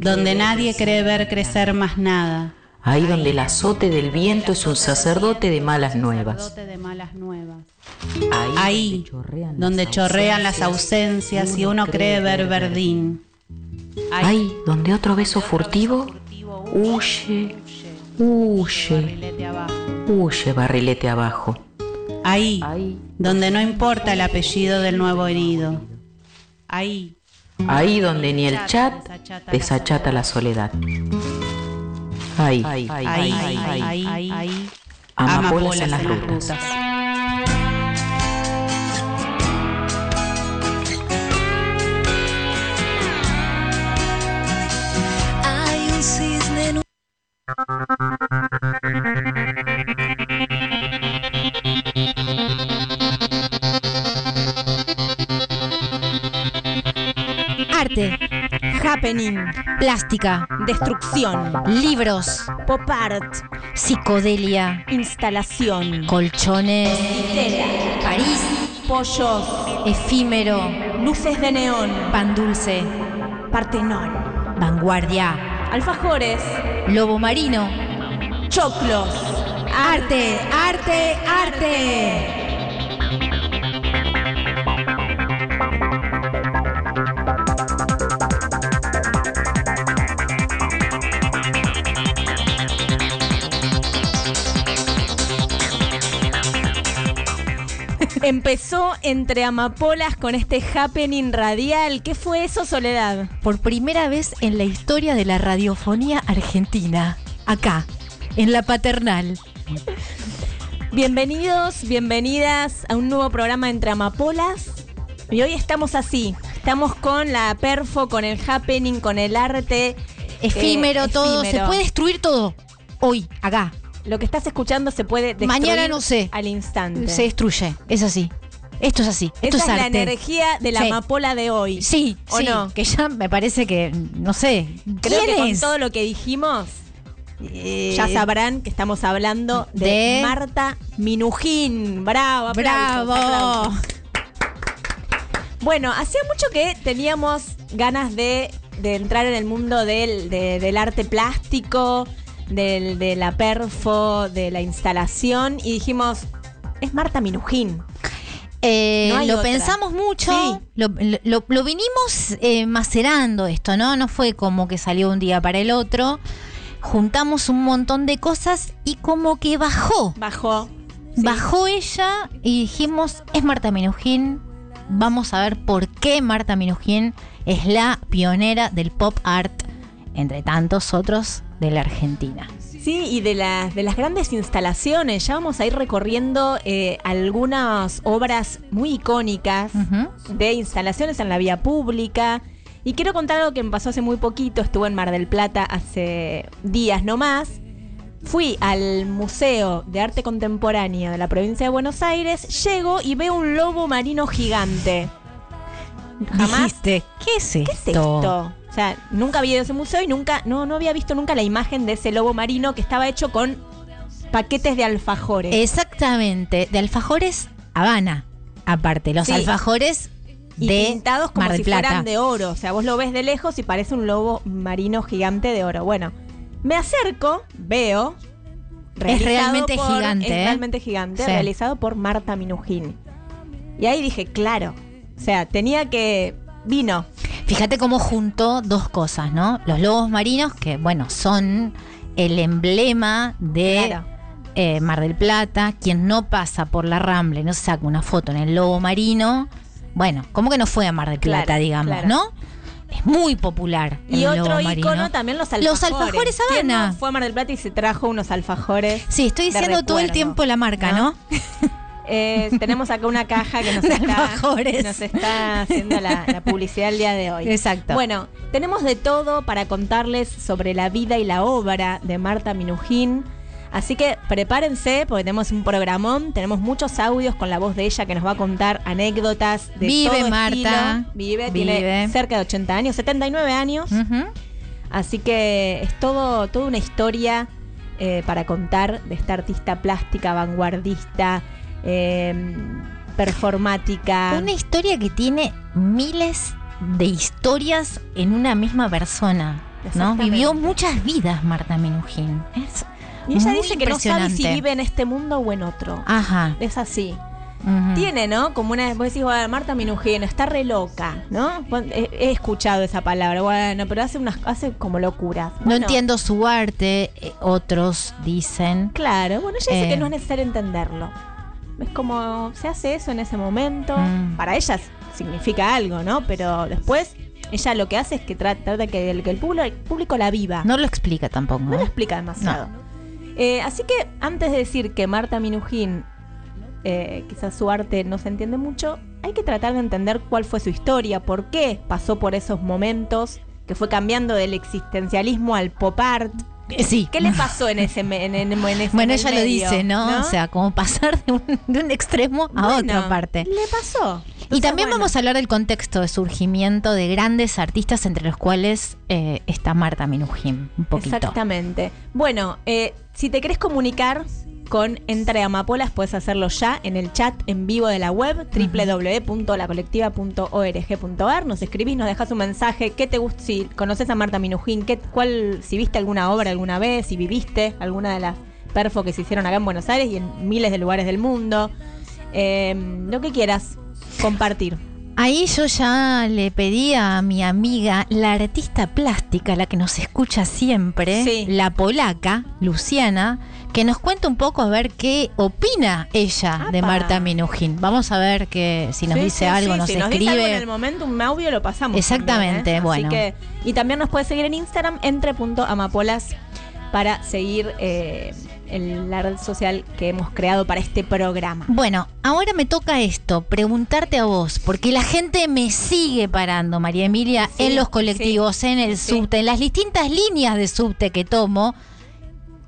Donde nadie cree ver crecer. más nada. Ahí donde el azote del viento es un sacerdote de malas nuevas. Ahí, donde chorrean las ausencias y uno cree ver verdín. Ahí donde otro beso furtivo huye, huye, huye barrilete abajo. Ahí, Ahí, donde no importa el apellido del nuevo herido. Ahí, ahí donde ni el chat desachata la soledad. Ahí, ahí, ahí, ahí, ahí, ahí, amapolas en las rutas. Hay un cisne en un happening, plástica, destrucción, libros, pop art, psicodelia, instalación, colchones, París, pollos, efímero, luces de neón, pan dulce, Partenón, vanguardia, alfajores, lobo marino, choclos, arte, arte, arte. Empezó entre amapolas con este happening radial. ¿Qué fue eso, Soledad? por primera vez en la historia de la radiofonía argentina, acá, en la paternal. Bienvenidos, bienvenidas a un nuevo programa entre amapolas. Y hoy estamos así. Estamos con la perfo, con el happening, con el arte. Efímero, eh, todo, se puede destruir todo. Hoy, acá, Lo que estás escuchando se puede destruir Mañana no sé. al instante. se destruye. Es así. Esto es así. Esto Esa es la energía de la Sí. amapola de hoy. Sí, ¿O sí, no? que ya me parece que, no sé, Creo ¿quién que con todo lo que dijimos, Eh, ya sabrán que estamos hablando de, de- Marta Minujín. Bravo, aplausos, Bravo. aplausos. Bueno, hacía mucho que teníamos ganas de, de entrar en el mundo del, de- del arte plástico, del, de la perfo, de la instalación, y dijimos, es Marta Minujín. Eh, No lo otra. pensamos mucho, Sí. lo, lo- lo vinimos eh, macerando esto, ¿no? No fue como que salió un día para el otro. Juntamos un montón de cosas y como que bajó. Bajó. Sí. Bajó ella y dijimos, es Marta Minujín. Vamos a ver por qué Marta Minujín es la pionera del pop art, entre tantos otros de la Argentina. Sí, y de las, de las grandes instalaciones, ya vamos a ir recorriendo eh, algunas obras muy icónicas de instalaciones en la vía pública. Y quiero contar algo que me pasó hace muy poquito, estuve en Mar del Plata hace días nomás. Fui al Museo de Arte Contemporáneo de la provincia de Buenos Aires, llego y veo un lobo marino gigante. Jamás Dijiste, ¿qué es esto? ¿Qué es esto? O sea, nunca había ido a ese museo y nunca, no, no había visto nunca la imagen de ese lobo marino que estaba hecho con paquetes de alfajores. Exactamente, de alfajores Habana, aparte, los Sí. alfajores y de pintados como Mar del si Plata. fueran de oro. O sea, vos lo ves de lejos y parece un lobo marino gigante de oro. Bueno, me acerco, veo. realizado realmente por- gigante, Es ¿eh? realmente gigante, Sí. realizado por Marta Minujín. Y ahí dije, claro. O sea, tenía que. Vino. Fíjate cómo juntó dos cosas, ¿no? Los lobos marinos, que bueno, son el emblema de Claro. eh, Mar del Plata. Quien no pasa por la Rambla y no se saca una foto en el lobo marino, bueno, como que no fue a Mar del Plata, Claro, digamos, claro. ¿no? Es muy popular. Y el otro lobo icono también los alfajores. Los alfajores ¿Quién Habana. no fue a Mar del Plata y se trajo unos alfajores. Sí, estoy diciendo todo el tiempo la marca, ¿no? Eh, tenemos acá una caja que nos, está, alfajores. nos está haciendo la, la publicidad el día de hoy. Exacto. Bueno, tenemos de todo para contarles sobre la vida y la obra de Marta Minujín. Así que prepárense porque tenemos un programón, tenemos muchos audios con la voz de ella que nos va a contar anécdotas de Vive todo Marta. estilo. Vive, tiene Vive. cerca de 80 años, 79 años. Ujú. Así que es todo, toda una historia eh, para contar de esta artista plástica, vanguardista, eh, performática. Una historia que tiene miles de historias en una misma persona. ¿no? Vivió muchas vidas Marta Minujín. Es Y ella dice que no sabe si vive en este mundo o en otro. Ajá. Es así. Tiene, ¿no? Como una. Vos decís, bueno, Marta Minujín está re loca, ¿no? He, he escuchado esa palabra, bueno, pero hace unas hace como locuras. No entiendo su arte, eh, otros dicen. Claro, bueno, ella dice Eh. que no es necesario entenderlo. Es como, se hace eso en ese momento. Mm. Para ella significa algo, ¿no? Pero después, ella lo que hace es que trata de que el, que el público, el público la viva. No lo explica tampoco. No lo ¿no? explica demasiado. Eh, así que antes de decir que Marta Minujín, eh, quizás su arte no se entiende mucho, hay que tratar de entender cuál fue su historia, por qué pasó por esos momentos, que fue cambiando del existencialismo al pop art. Eh, Sí. ¿Qué le pasó en ese, en, en- en ese Bueno, en el ella lo dice, ¿no? O sea, como pasar de un, de un extremo a Bueno, otra parte. Le pasó. Y también bueno, vamos a hablar del contexto de surgimiento de grandes artistas, entre los cuales eh, está Marta Minujín, un poquito. Exactamente. Bueno, eh, si te querés comunicar con Entre Amapolas, puedes hacerlo ya en el chat en vivo de la web www.lacolectiva.org.ar. Nos escribís, nos dejas un mensaje. ¿Qué te gusta? Si conoces a Marta Minujín, ¿qué, cuál, si viste alguna obra alguna vez, si viviste alguna de las perfo que se hicieron acá en Buenos Aires y en miles de lugares del mundo. Eh, lo que quieras compartir. Ahí yo ya le pedí a mi amiga, la artista plástica, la que nos escucha siempre, Sí. la polaca, Luciana, que nos cuente un poco a ver qué opina ella de. Marta Minujín. Vamos a ver que si nos Sí, dice sí, algo, sí, nos si nos escribe. dice algo en el momento, un audio lo pasamos. Exactamente, también, ¿eh? bueno. Así que, y también nos puede seguir en Instagram, entre.amapolas, para seguir eh, en la red social que hemos creado para este programa. Bueno, ahora me toca esto, preguntarte a vos, porque la gente me sigue parando, María Emilia, en los colectivos, en el subte, en las distintas líneas de subte que tomo.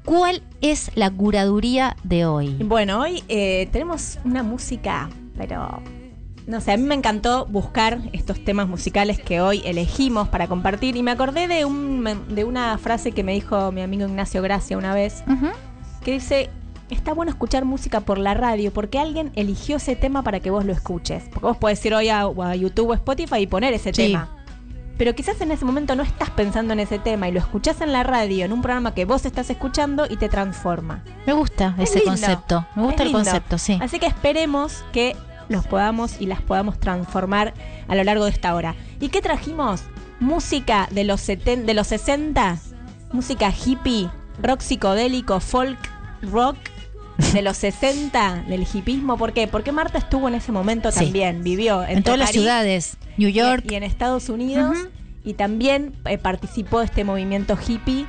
¿Cuál es la curaduría de hoy? Bueno, hoy eh, tenemos una música, pero no sé, a mí me encantó buscar estos temas musicales que hoy elegimos para compartir y me acordé de, un, de una frase que me dijo mi amigo Ignacio Gracia una vez, que dice, está bueno escuchar música por la radio porque alguien eligió ese tema para que vos lo escuches. Porque vos podés ir hoy a YouTube o Spotify y poner ese Sí. tema. Pero quizás en ese momento no estás pensando en ese tema y lo escuchás en la radio, en un programa que vos estás escuchando y te transforma. Me gusta Es ese lindo. concepto, me gusta Es el lindo. concepto, sí. Así que esperemos que los podamos y las podamos transformar a lo largo de esta hora. ¿Y qué trajimos? Música de los, seten- de los 60, música hippie, rock psicodélico, folk, rock de los 60, del hippismo. ¿Por qué? Porque Marta estuvo en ese momento Sí. también, vivió En todas las ciudades, New York, y, en Estados Unidos y también eh, participó de este movimiento hippie.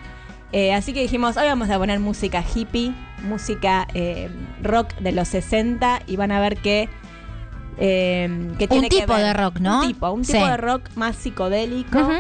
Eh, así que dijimos, hoy vamos a poner música hippie, música eh, rock de los 60 y van a ver que... eh, que tiene que tipo ver- de rock, ¿no? Un tipo, un tipo Sí. de rock más psicodélico. Ujú.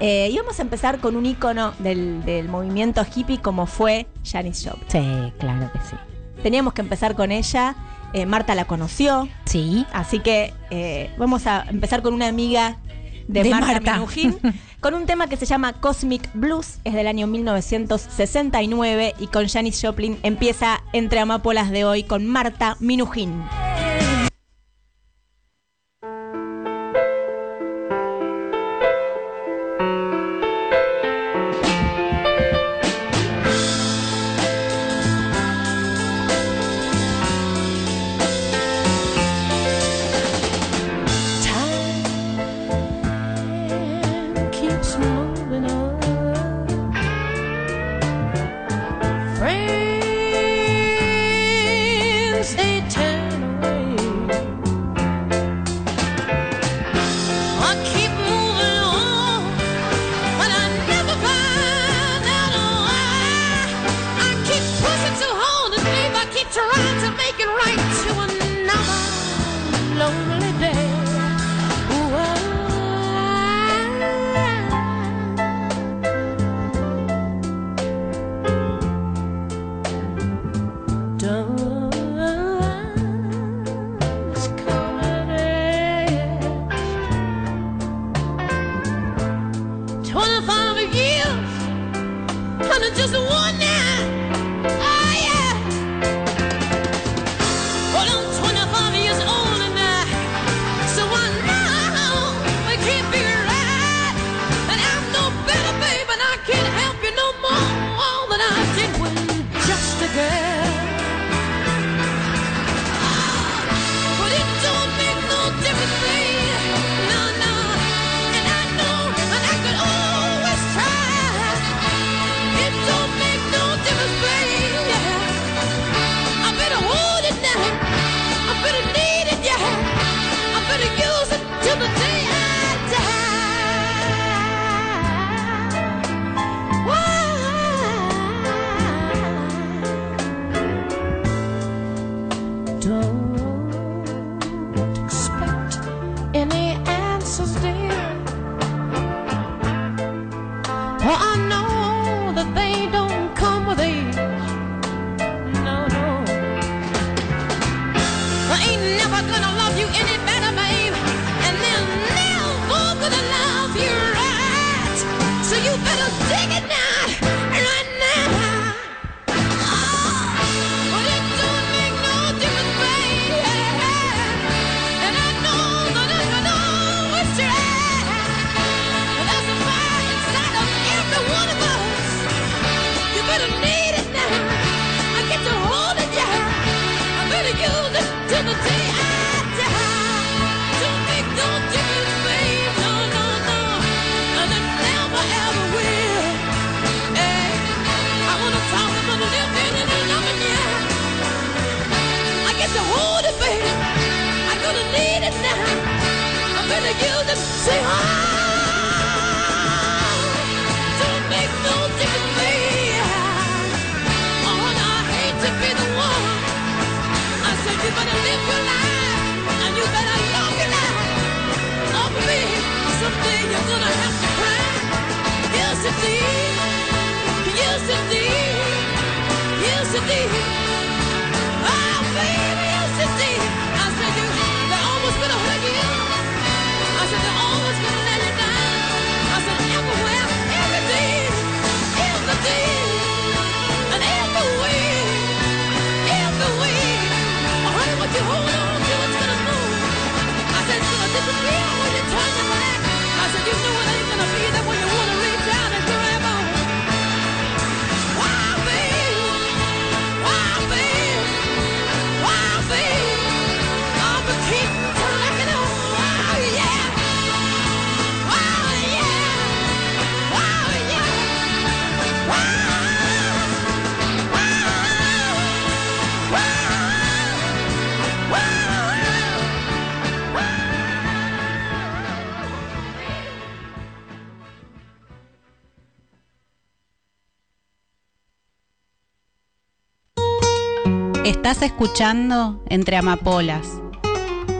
Eh, y vamos a empezar con un icono del, del movimiento hippie como fue Janis Joplin. Sí, claro que sí. Teníamos que empezar con ella. eh, Marta la conoció, Sí. Así que eh, vamos a empezar con una amiga de, De Marta, Marta. Minujín, con un tema que se llama Cosmic Blues, es del año 1969 y con Janis Joplin empieza Entre Amapolas de hoy con Marta Minujín. Estás escuchando Entre Amapolas,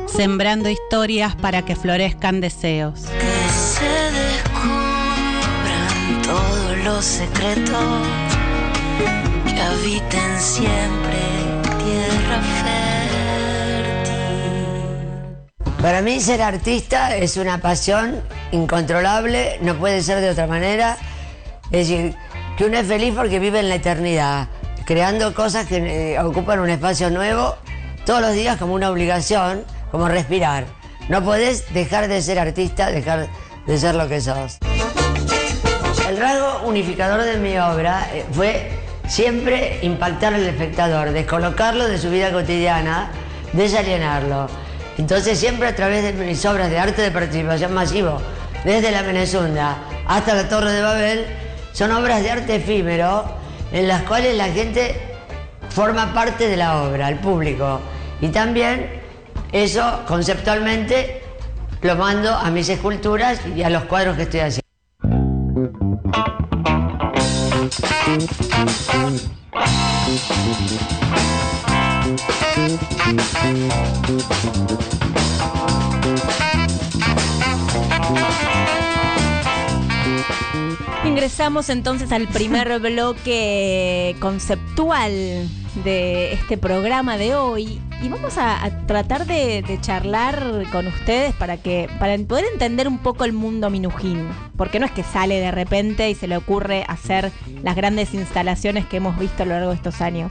sembrando historias para que florezcan deseos. Que se descubran todos los secretos que habiten siempre tierra fértil. Para mí ser artista es una pasión incontrolable, no puede ser de otra manera. Es decir, que uno es feliz porque vive en la eternidad, creando cosas que eh, ocupan un espacio nuevo todos los días como una obligación, como respirar. No podés dejar de ser artista, dejar de ser lo que sos. El rasgo unificador de mi obra eh, fue siempre impactar al espectador, descolocarlo de su vida cotidiana, desalienarlo. Entonces siempre a través de mis obras de arte de participación masivo, desde la Menezunda hasta la Torre de Babel, son obras de arte efímero en las cuales la gente forma parte de la obra, el público. Y también eso conceptualmente lo mando a mis esculturas y a los cuadros que estoy haciendo. Ingresamos entonces al primer bloque conceptual de este programa de hoy y vamos a, a tratar de, de charlar con ustedes para que para poder entender un poco el mundo minujín, porque no es que sale de repente y se le ocurre hacer las grandes instalaciones que hemos visto a lo largo de estos años.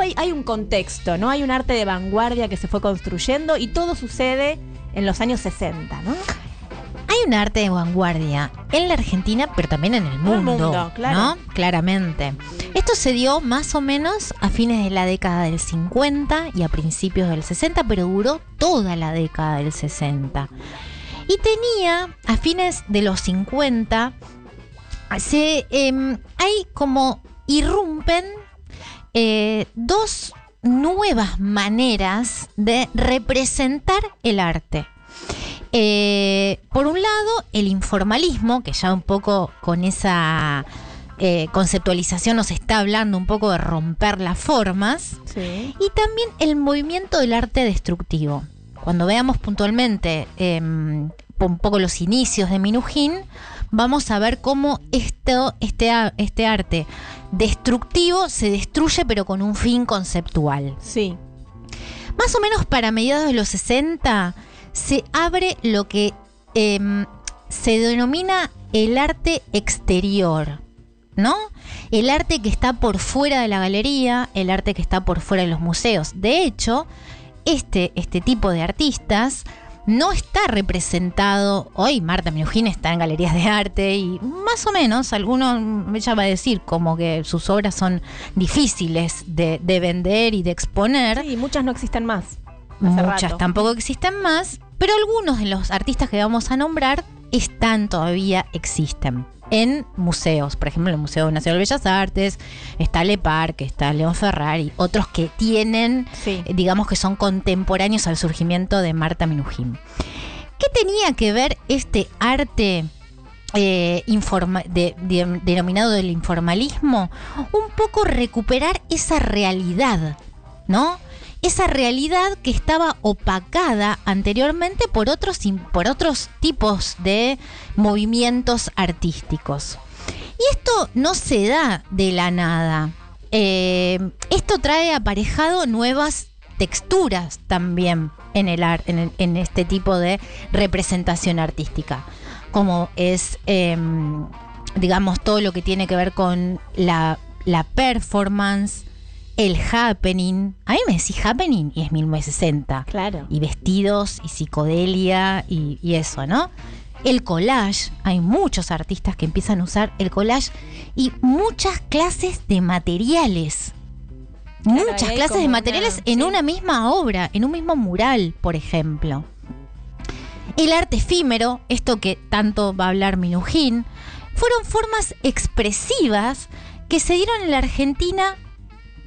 Hay, hay un contexto, ¿no? Hay un arte de vanguardia que se fue construyendo y todo sucede en los años 60, ¿no? Un arte de vanguardia en la Argentina, pero también en el mundo, mundo, claro. ¿no? Claramente. Esto se dio más o menos a fines de la década del 50 y a principios del 60, pero duró toda la década del 60. Y tenía, a fines de los 50, se, em, hay como irrumpen eh, dos nuevas maneras de representar el arte. Eh, por un lado, el informalismo, que ya un poco con esa eh, conceptualización nos está hablando un poco de romper las formas. Sí. Y también el movimiento del arte destructivo. Cuando veamos puntualmente em, un poco los inicios de Minujín, vamos a ver cómo esto, este, este arte destructivo se destruye pero con un fin conceptual. Sí. Más o menos para mediados de los 60 se abre lo que em, se denomina el arte exterior, ¿no? El arte que está por fuera de la galería, el arte que está por fuera de los museos. De hecho, este, este tipo de artistas no está representado. Hoy Marta Minujín está en galerías de arte y más o menos, algunos, ella va a decir como que sus obras son difíciles de, de vender y de exponer. Sí, muchas no existen más. Muchas rato. tampoco existen más, pero algunos de los artistas que vamos a nombrar están todavía, existen en museos. Por ejemplo, el Museo Nacional de Bellas Artes, está Le Parque, está León Ferrari, otros que tienen, Sí. eh, digamos que son contemporáneos al surgimiento de Marta Minujín. ¿Qué tenía que ver este arte eh, informa- de- de- denominado del informalismo? Un poco recuperar esa realidad, ¿no? Esa realidad que estaba opacada anteriormente por otros, por otros tipos de movimientos artísticos. Y esto no se da de la nada. Eh, esto trae aparejado nuevas texturas también en, el- en este tipo de representación artística, como es, em, digamos, todo lo que tiene que ver con la, la performance, el happening. A mí me decís happening y es 1960 Claro. y vestidos y psicodelia y, y eso, ¿no? El collage, hay muchos artistas que empiezan a usar el collage y muchas clases de materiales. Claro, muchas clases de materiales una- en sí. una misma obra, en un mismo mural, por ejemplo. El arte efímero, esto que tanto va a hablar Minujín, fueron formas expresivas que se dieron en la Argentina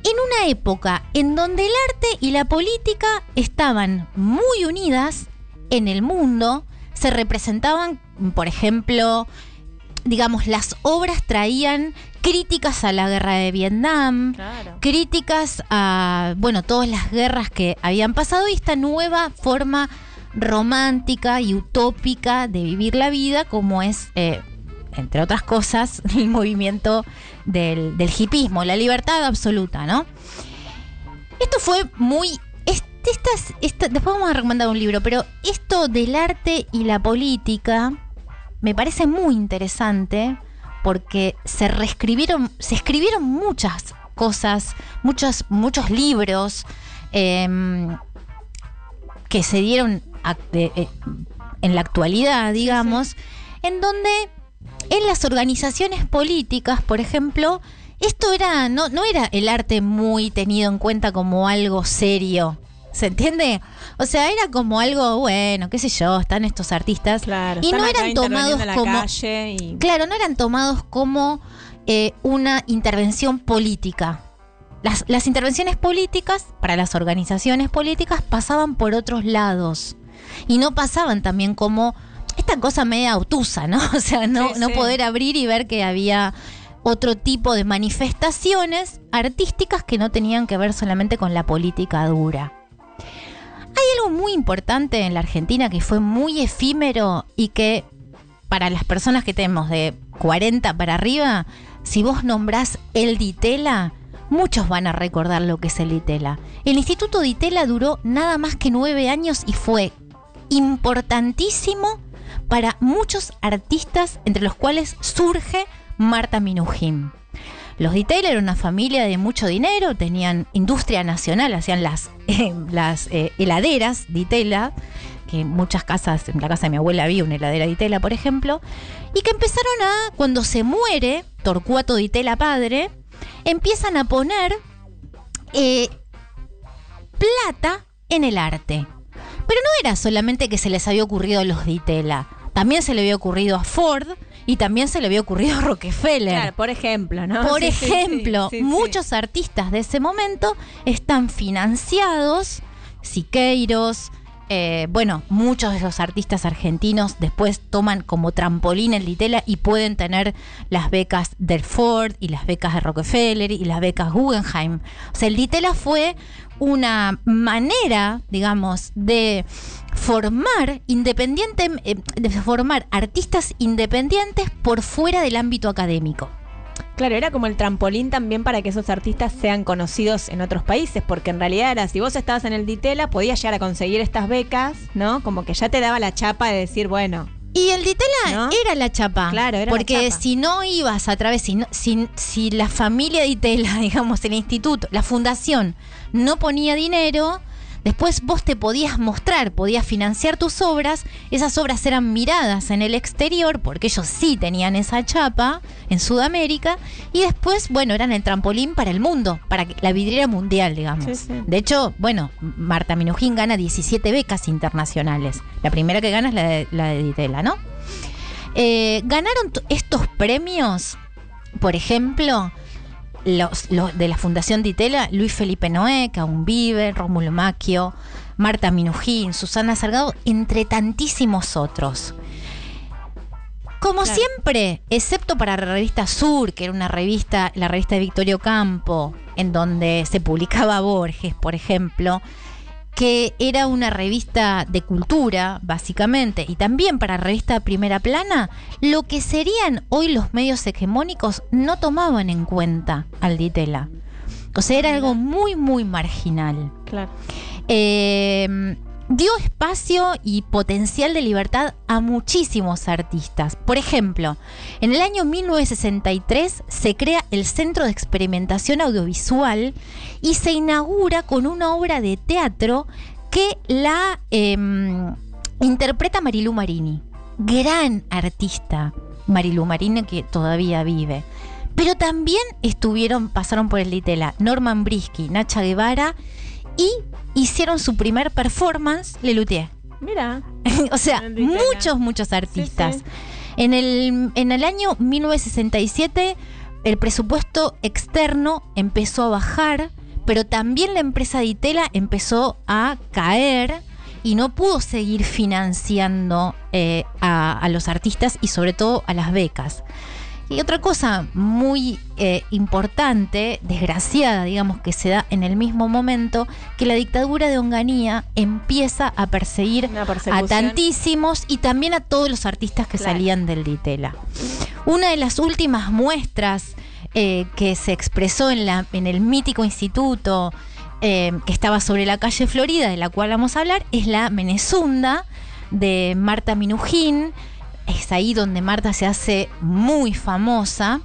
en una época en donde el arte y la política estaban muy unidas en el mundo, se representaban, por ejemplo, digamos, las obras traían críticas a la guerra de Vietnam, Claro. críticas a, bueno, todas las guerras que habían pasado y esta nueva forma romántica y utópica de vivir la vida, como es, eh, entre otras cosas, el movimiento del, del hipismo, la libertad absoluta, ¿no? Esto fue muy... este- esta- después vamos a recomendar un libro, pero esto del arte y la política me parece muy interesante porque se reescribieron, se escribieron muchas cosas, muchos, muchos libros em, que se dieron a- de- eh, en la actualidad, digamos, en donde en las organizaciones políticas, por ejemplo, esto era no, no era el arte muy tenido en cuenta como algo serio. ¿Se entiende? O sea, era como algo, bueno, qué sé yo, están estos artistas. Claro. y no eran tomados como. y- Claro, no eran tomados como eh, una intervención política. Las, las intervenciones políticas para las organizaciones políticas pasaban por otros lados. Y no pasaban también como esta cosa media obtusa, ¿no? O sea, no, Sí, no sí. poder abrir y ver que había otro tipo de manifestaciones artísticas que no tenían que ver solamente con la política dura. Hay algo muy importante en la Argentina que fue muy efímero y que para las personas que tenemos de 40 para arriba, si vos nombrás el Ditela, muchos van a recordar lo que es el Ditela. El Instituto Ditela duró nada más que nueve años y fue importantísimo para muchos artistas, entre los cuales surge Marta Minujín. Los Ditela eran una familia de mucho dinero, tenían industria nacional, hacían las, las eh, heladeras Ditela, que en muchas casas, en la casa de mi abuela había una heladera Ditela, por ejemplo, y que empezaron a, cuando se muere Torcuato Ditela padre, empiezan a poner eh, plata en el arte. Pero no era solamente que se les había ocurrido a los Ditela, también se le había ocurrido a Ford y también se le había ocurrido a Rockefeller. Claro, por ejemplo, ¿no? Por Sí, ejemplo, sí, sí. muchos artistas de ese momento están financiados, Siqueiros, eh, bueno, muchos de los artistas argentinos después toman como trampolín el Ditela y pueden tener las becas del Ford y las becas de Rockefeller y las becas Guggenheim. O sea, el Ditela fue una manera, digamos, de formar independiente, eh, de formar artistas independientes por fuera del ámbito académico. Claro, era como el trampolín también para que esos artistas sean conocidos en otros países, porque en realidad era, si vos estabas en el Ditela, podías llegar a conseguir estas becas, ¿no? Como que ya te daba la chapa de decir, bueno, Y el Ditela ¿No? era la chapa. Claro, era la Porque chapa. si no ibas a través, si, no- si, si la familia Ditela, digamos, el instituto, la fundación, no ponía dinero, después vos te podías mostrar, podías financiar tus obras, esas obras eran miradas en el exterior, porque ellos sí tenían esa chapa en Sudamérica, y después, bueno, eran el trampolín para el mundo, para la vidriera mundial, digamos. Sí, sí. De hecho, bueno, Marta Minujín gana 17 becas internacionales. La primera que gana es la de, la de Ditela, ¿no? Eh, ganaron estos premios, por ejemplo, los, los de la Fundación Ditela, Luis Felipe Noé, Caun Vive, Rómulo Macchio, Marta Minujín, Susana Salgado, entre tantísimos otros. Como Claro. siempre, excepto para la revista Sur, que era una revista, la revista de Victorio Campo, en donde se publicaba Borges, por ejemplo, que era una revista de cultura, básicamente, y también para revista Primera Plana, lo que serían hoy los medios hegemónicos no tomaban en cuenta al Ditela. O sea, era algo muy, muy marginal. claro. Eh, dio espacio y potencial de libertad a muchísimos artistas. Por ejemplo, en el año 1963 se crea el Centro de Experimentación Audiovisual y se inaugura con una obra de teatro que la em, interpreta Marilu Marini. Gran artista Marilu Marini que todavía vive. Pero también estuvieron, pasaron por el Litela, Norman Brisky, Nacha Guevara y hicieron su primer performance, Lelutier. Mira, o sea, muchos, muchos artistas. sí. En, el, en el año 1967, el presupuesto externo empezó a bajar, pero también la empresa Ditela empezó a caer y no pudo seguir financiando eh, a, a los artistas y sobre todo a las becas. Y otra cosa muy eh, importante, desgraciada, digamos, que se da en el mismo momento, que la dictadura de Onganía empieza a perseguir a tantísimos y también a todos los artistas que Claro. salían del Ditela. Una de las últimas muestras eh, que se expresó en, la, en el mítico instituto eh, que estaba sobre la calle Florida, de la cual vamos a hablar, es la Menezunda de Marta Minujín. Es ahí donde Marta se hace muy famosa.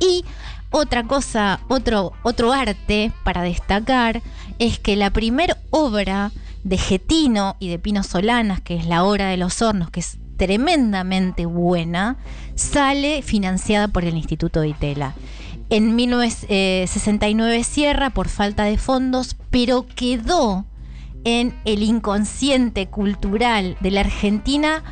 Y otra cosa, otro, otro arte para destacar es que la primera obra de Getino y de Pino Solanas, que es la obra de los hornos, que es tremendamente buena, sale financiada por el Instituto de Itela. En 1969 cierra por falta de fondos, pero quedó en el inconsciente cultural de la Argentina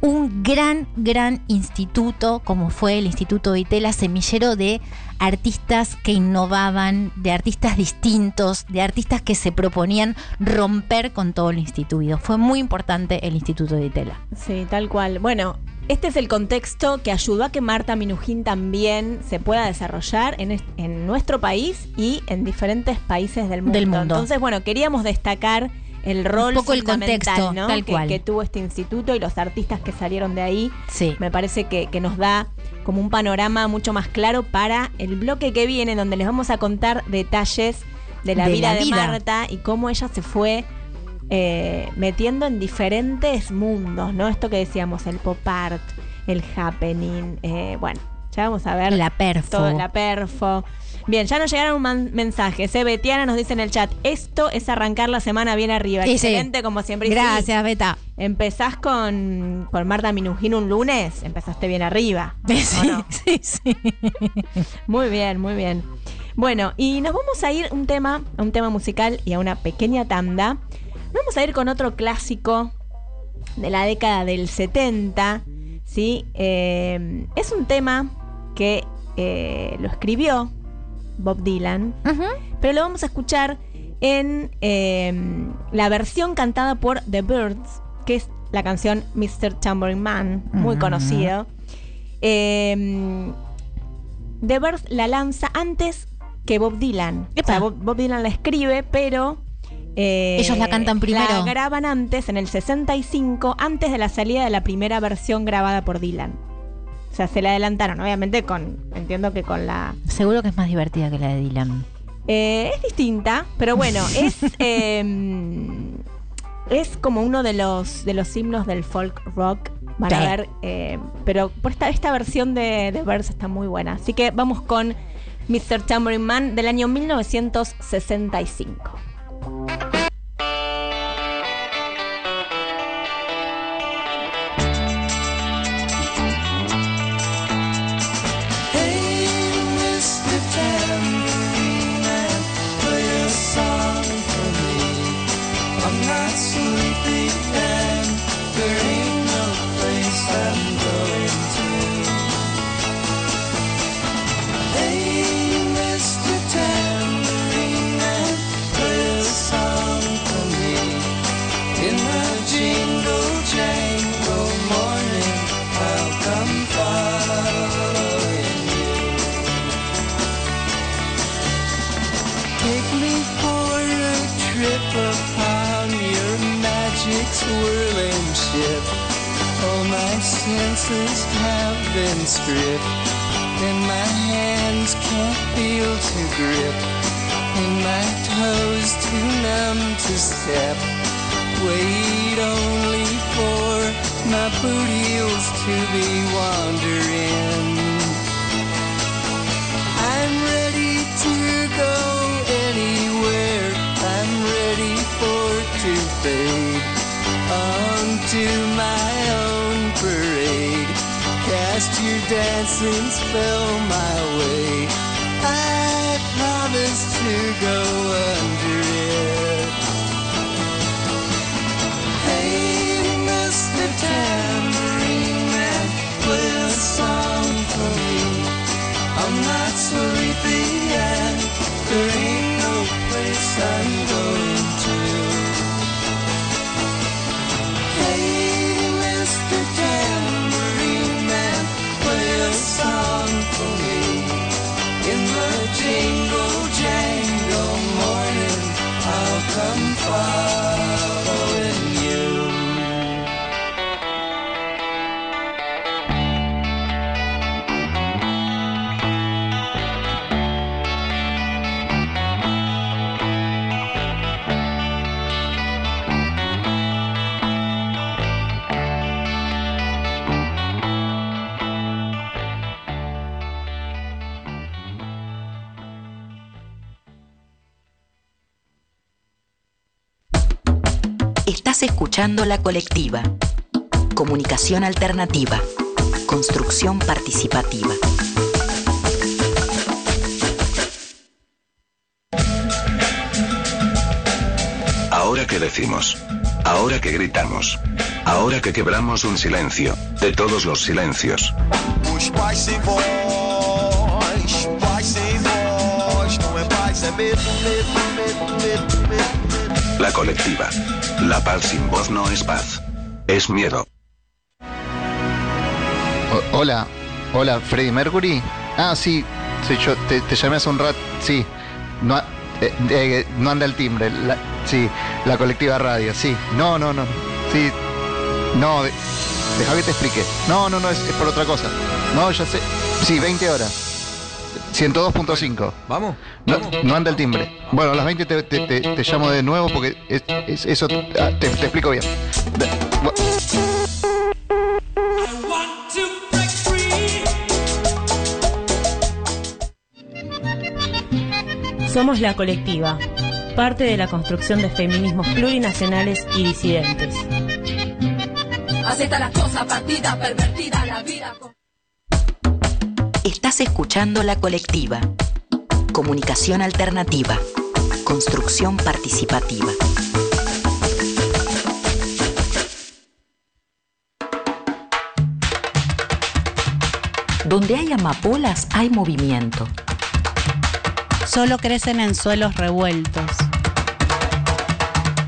un gran, gran instituto como fue el Instituto de Itela, semillero de artistas que innovaban, de artistas distintos, de artistas que se proponían romper con todo lo instituido. Fue muy importante el Instituto de Itela. Sí, tal cual. Bueno, este es el contexto que ayudó a que Marta Minujín también se pueda desarrollar en, en nuestro país y en diferentes países del mundo. Del mundo. Entonces, bueno, queríamos destacar el rol poco el contexto, ¿no? tal que, cual. que tuvo este instituto y los artistas que salieron de ahí. Sí. Me parece que, que nos da como un panorama mucho más claro para el bloque que viene, donde les vamos a contar detalles de la De vida la de. Marta y cómo ella se fue eh, metiendo en diferentes mundos, ¿no? Esto que decíamos, el pop art, el happening, eh, bueno, ya vamos a ver La perfo. todo, la perfo. Bien, ya nos llegaron man- mensajes. ¿eh? Betiana nos dice en el chat, esto es arrancar la semana bien arriba. Sí, sí. Excelente, como siempre. Y sí, Gracias, Beta. Empezás con, con Marta Minujín un lunes, empezaste bien arriba. ¿o Sí, no? sí, sí. Muy bien, muy bien. Bueno, y nos vamos a ir un tema, a un tema musical y a una pequeña tanda. Nos vamos a ir con otro clásico de la década del 70. ¿sí? Eh, es un tema que eh, lo escribió Bob Dylan, pero lo vamos a escuchar en eh, la versión cantada por The Birds, que es la canción Mr. Tambourine Man, muy conocido. Eh, The Birds la lanza antes que Bob Dylan. O sea, Epa. Bob, Bob Dylan la escribe, pero... eh, Ellos la cantan primero. La graban antes, en el 65, antes de la salida de la primera versión grabada por Dylan. O sea, se la adelantaron, obviamente con, entiendo que con la... Seguro que es más divertida que la de Dylan. Eh, es distinta, pero bueno, es eh, es como uno de los de los himnos del folk rock. Van a ver, eh, pero por esta, esta versión de, de Verse está muy buena. Así que vamos con Mr. Tambourine Man del año 1965. Senses have been stripped, and my hands can't feel to grip, and my toes too numb to step. Wait only for my boot heels to be wandering. I'm ready to go anywhere. I'm ready for to fade onto my. Cast your dancing spell my way. I promise to go escuchando La Colectiva. Comunicación alternativa. Construcción participativa. Ahora que decimos. Ahora que gritamos. Ahora que quebramos un silencio. De todos los silencios. La colectiva. La paz sin voz no es paz. Es miedo. Hola, hola, Freddie Mercury. Ah, sí, sí, yo te, llamé hace un rato. Sí, no, eh, eh, no anda el timbre. sí, la colectiva radio, sí. No, no, no. Sí, no, de- deja que te explique. No, no, no, es por otra cosa. No, ya sé. Sí, 20 horas. 102.5. Vamos. No, no anda el timbre. Bueno, a las 20 te, te- te- te llamo de nuevo porque es, es- eso ah, te, te explico bien. Somos la colectiva, parte de la construcción de feminismos plurinacionales y disidentes. Acepta las cosas, partida, pervertida, la vida. Estás escuchando La Colectiva. Comunicación alternativa. Construcción participativa. Donde hay amapolas hay movimiento. Solo crecen en suelos revueltos.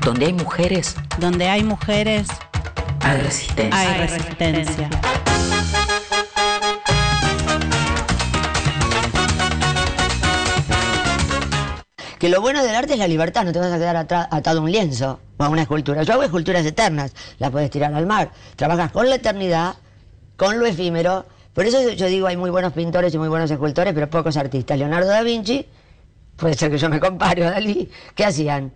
Donde hay mujeres, Donde hay mujeres, hay resistencia. hay resistencia. Que lo bueno del arte es la libertad, no te vas a quedar atado a un lienzo o a una escultura. Yo hago esculturas eternas, las puedes tirar al mar. Trabajas con la eternidad, con lo efímero. Por eso yo digo, hay muy buenos pintores y muy buenos escultores, pero pocos artistas. Leonardo da Vinci, puede ser que yo me compare a Dalí, ¿qué hacían?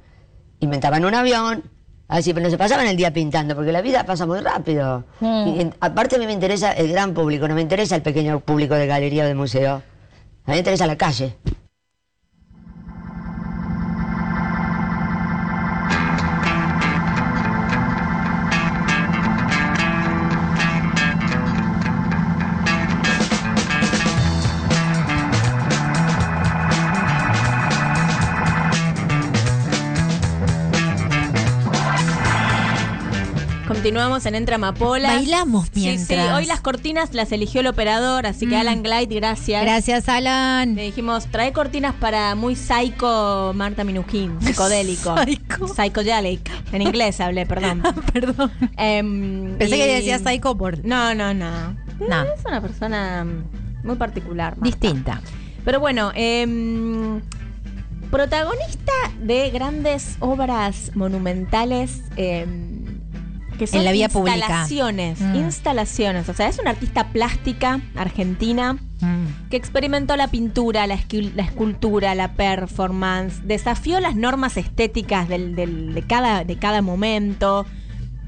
Inventaban un avión, así, pero no se pasaban el día pintando, porque la vida pasa muy rápido. Y en- aparte a mí me interesa el gran público, no me interesa el pequeño público de galería o de museo. A mí me interesa la calle. Continuamos en Entre Amapolas. Bailamos Sí, sí, mientras. hoy las cortinas las eligió el operador, así que Mm. Alan Glide, gracias. Gracias, Alan. Le dijimos, trae cortinas para muy psycho Marta Minujín, psicodélico. Psycho. Psychedelic. En inglés hablé, perdón. Perdón. Em, Pensé y- que decía psycho por. No, no, no. No. Es una persona muy particular. Marta. Distinta. Pero bueno, em, protagonista de grandes obras monumentales em, que son En la vía pública. instalaciones, Mm. instalaciones. O sea, es una artista plástica argentina Mm. que experimentó la pintura, la, la escultura, la performance, desafió las normas estéticas del- del- de, cada, de cada momento.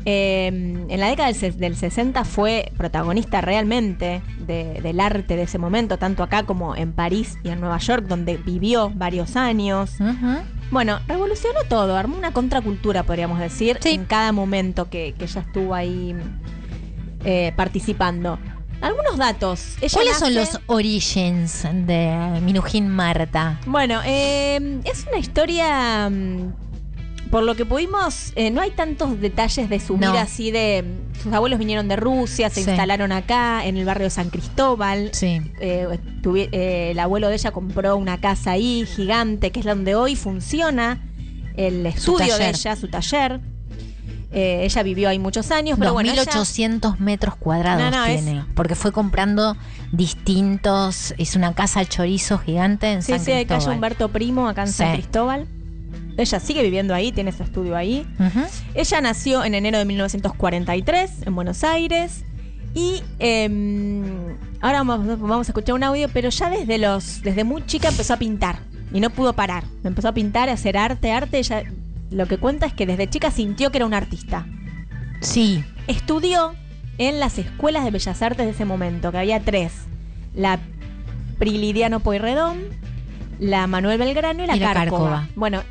Eh, en la década del, del 60 fue protagonista realmente de- del arte de ese momento, tanto acá como en París y en Nueva York, donde vivió varios años. Bueno, revolucionó todo, armó una contracultura, podríamos decir, Sí. en cada momento que, que ella estuvo ahí eh, participando. Algunos datos. Ella ¿Cuáles son los origins de Minujín Marta? Bueno, eh, es una historia. Por lo que pudimos, eh, no hay tantos detalles de su No. vida así de. Sus abuelos vinieron de Rusia, se Sí. instalaron acá, en el barrio de San Cristóbal. Sí. Eh, tuvi- eh, el abuelo de ella compró una casa ahí gigante, que es donde hoy funciona el estudio de ella, su taller. Eh, ella vivió ahí muchos años, pero bueno. ella- 2800 metros cuadrados No, no, es- tiene. Porque fue comprando distintos. Es una casa chorizo gigante en Sí, San sí, de calle Cristóbal. Humberto Primo, acá en San Sí. Cristóbal. Ella sigue viviendo ahí, tiene su estudio ahí. Ella nació en enero de 1943 en Buenos Aires y em, ahora vamos, vamos a escuchar un audio, pero ya desde los desde muy chica empezó a pintar y no pudo parar. Empezó a pintar, a hacer arte, arte. Ella lo que cuenta es que desde chica sintió que era una artista. Sí. Estudió en las escuelas de bellas artes de ese momento, que había tres: la Prilidiano Pueyrredón, la Manuel Belgrano y la, Y la Cárcova. Cárcova. Bueno,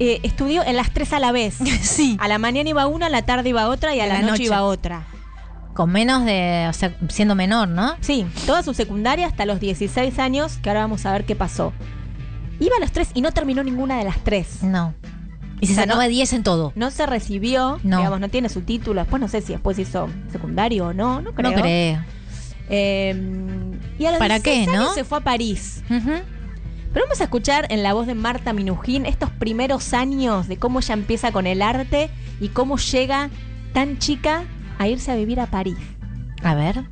eh, estudió en las tres a la vez. Sí. A la mañana iba una, a la tarde iba otra y a A la, la noche, noche. iba otra. Con menos de. O sea, siendo menor, ¿no? Sí, toda su secundaria hasta los 16 años, que ahora vamos a ver qué pasó. Iba a los tres y no terminó ninguna de las tres. No. Y se O sea, sacaba no- 10 en todo. No se recibió, No. digamos, no tiene su título. Después no sé si después hizo secundario o no, no creo. No creo. Eh, y a los ¿Para 16 qué, no? años se fue a París. Pero vamos a escuchar en la voz de Marta Minujín estos primeros años de cómo ella empieza con el arte y cómo llega tan chica a irse a vivir a París. A ver.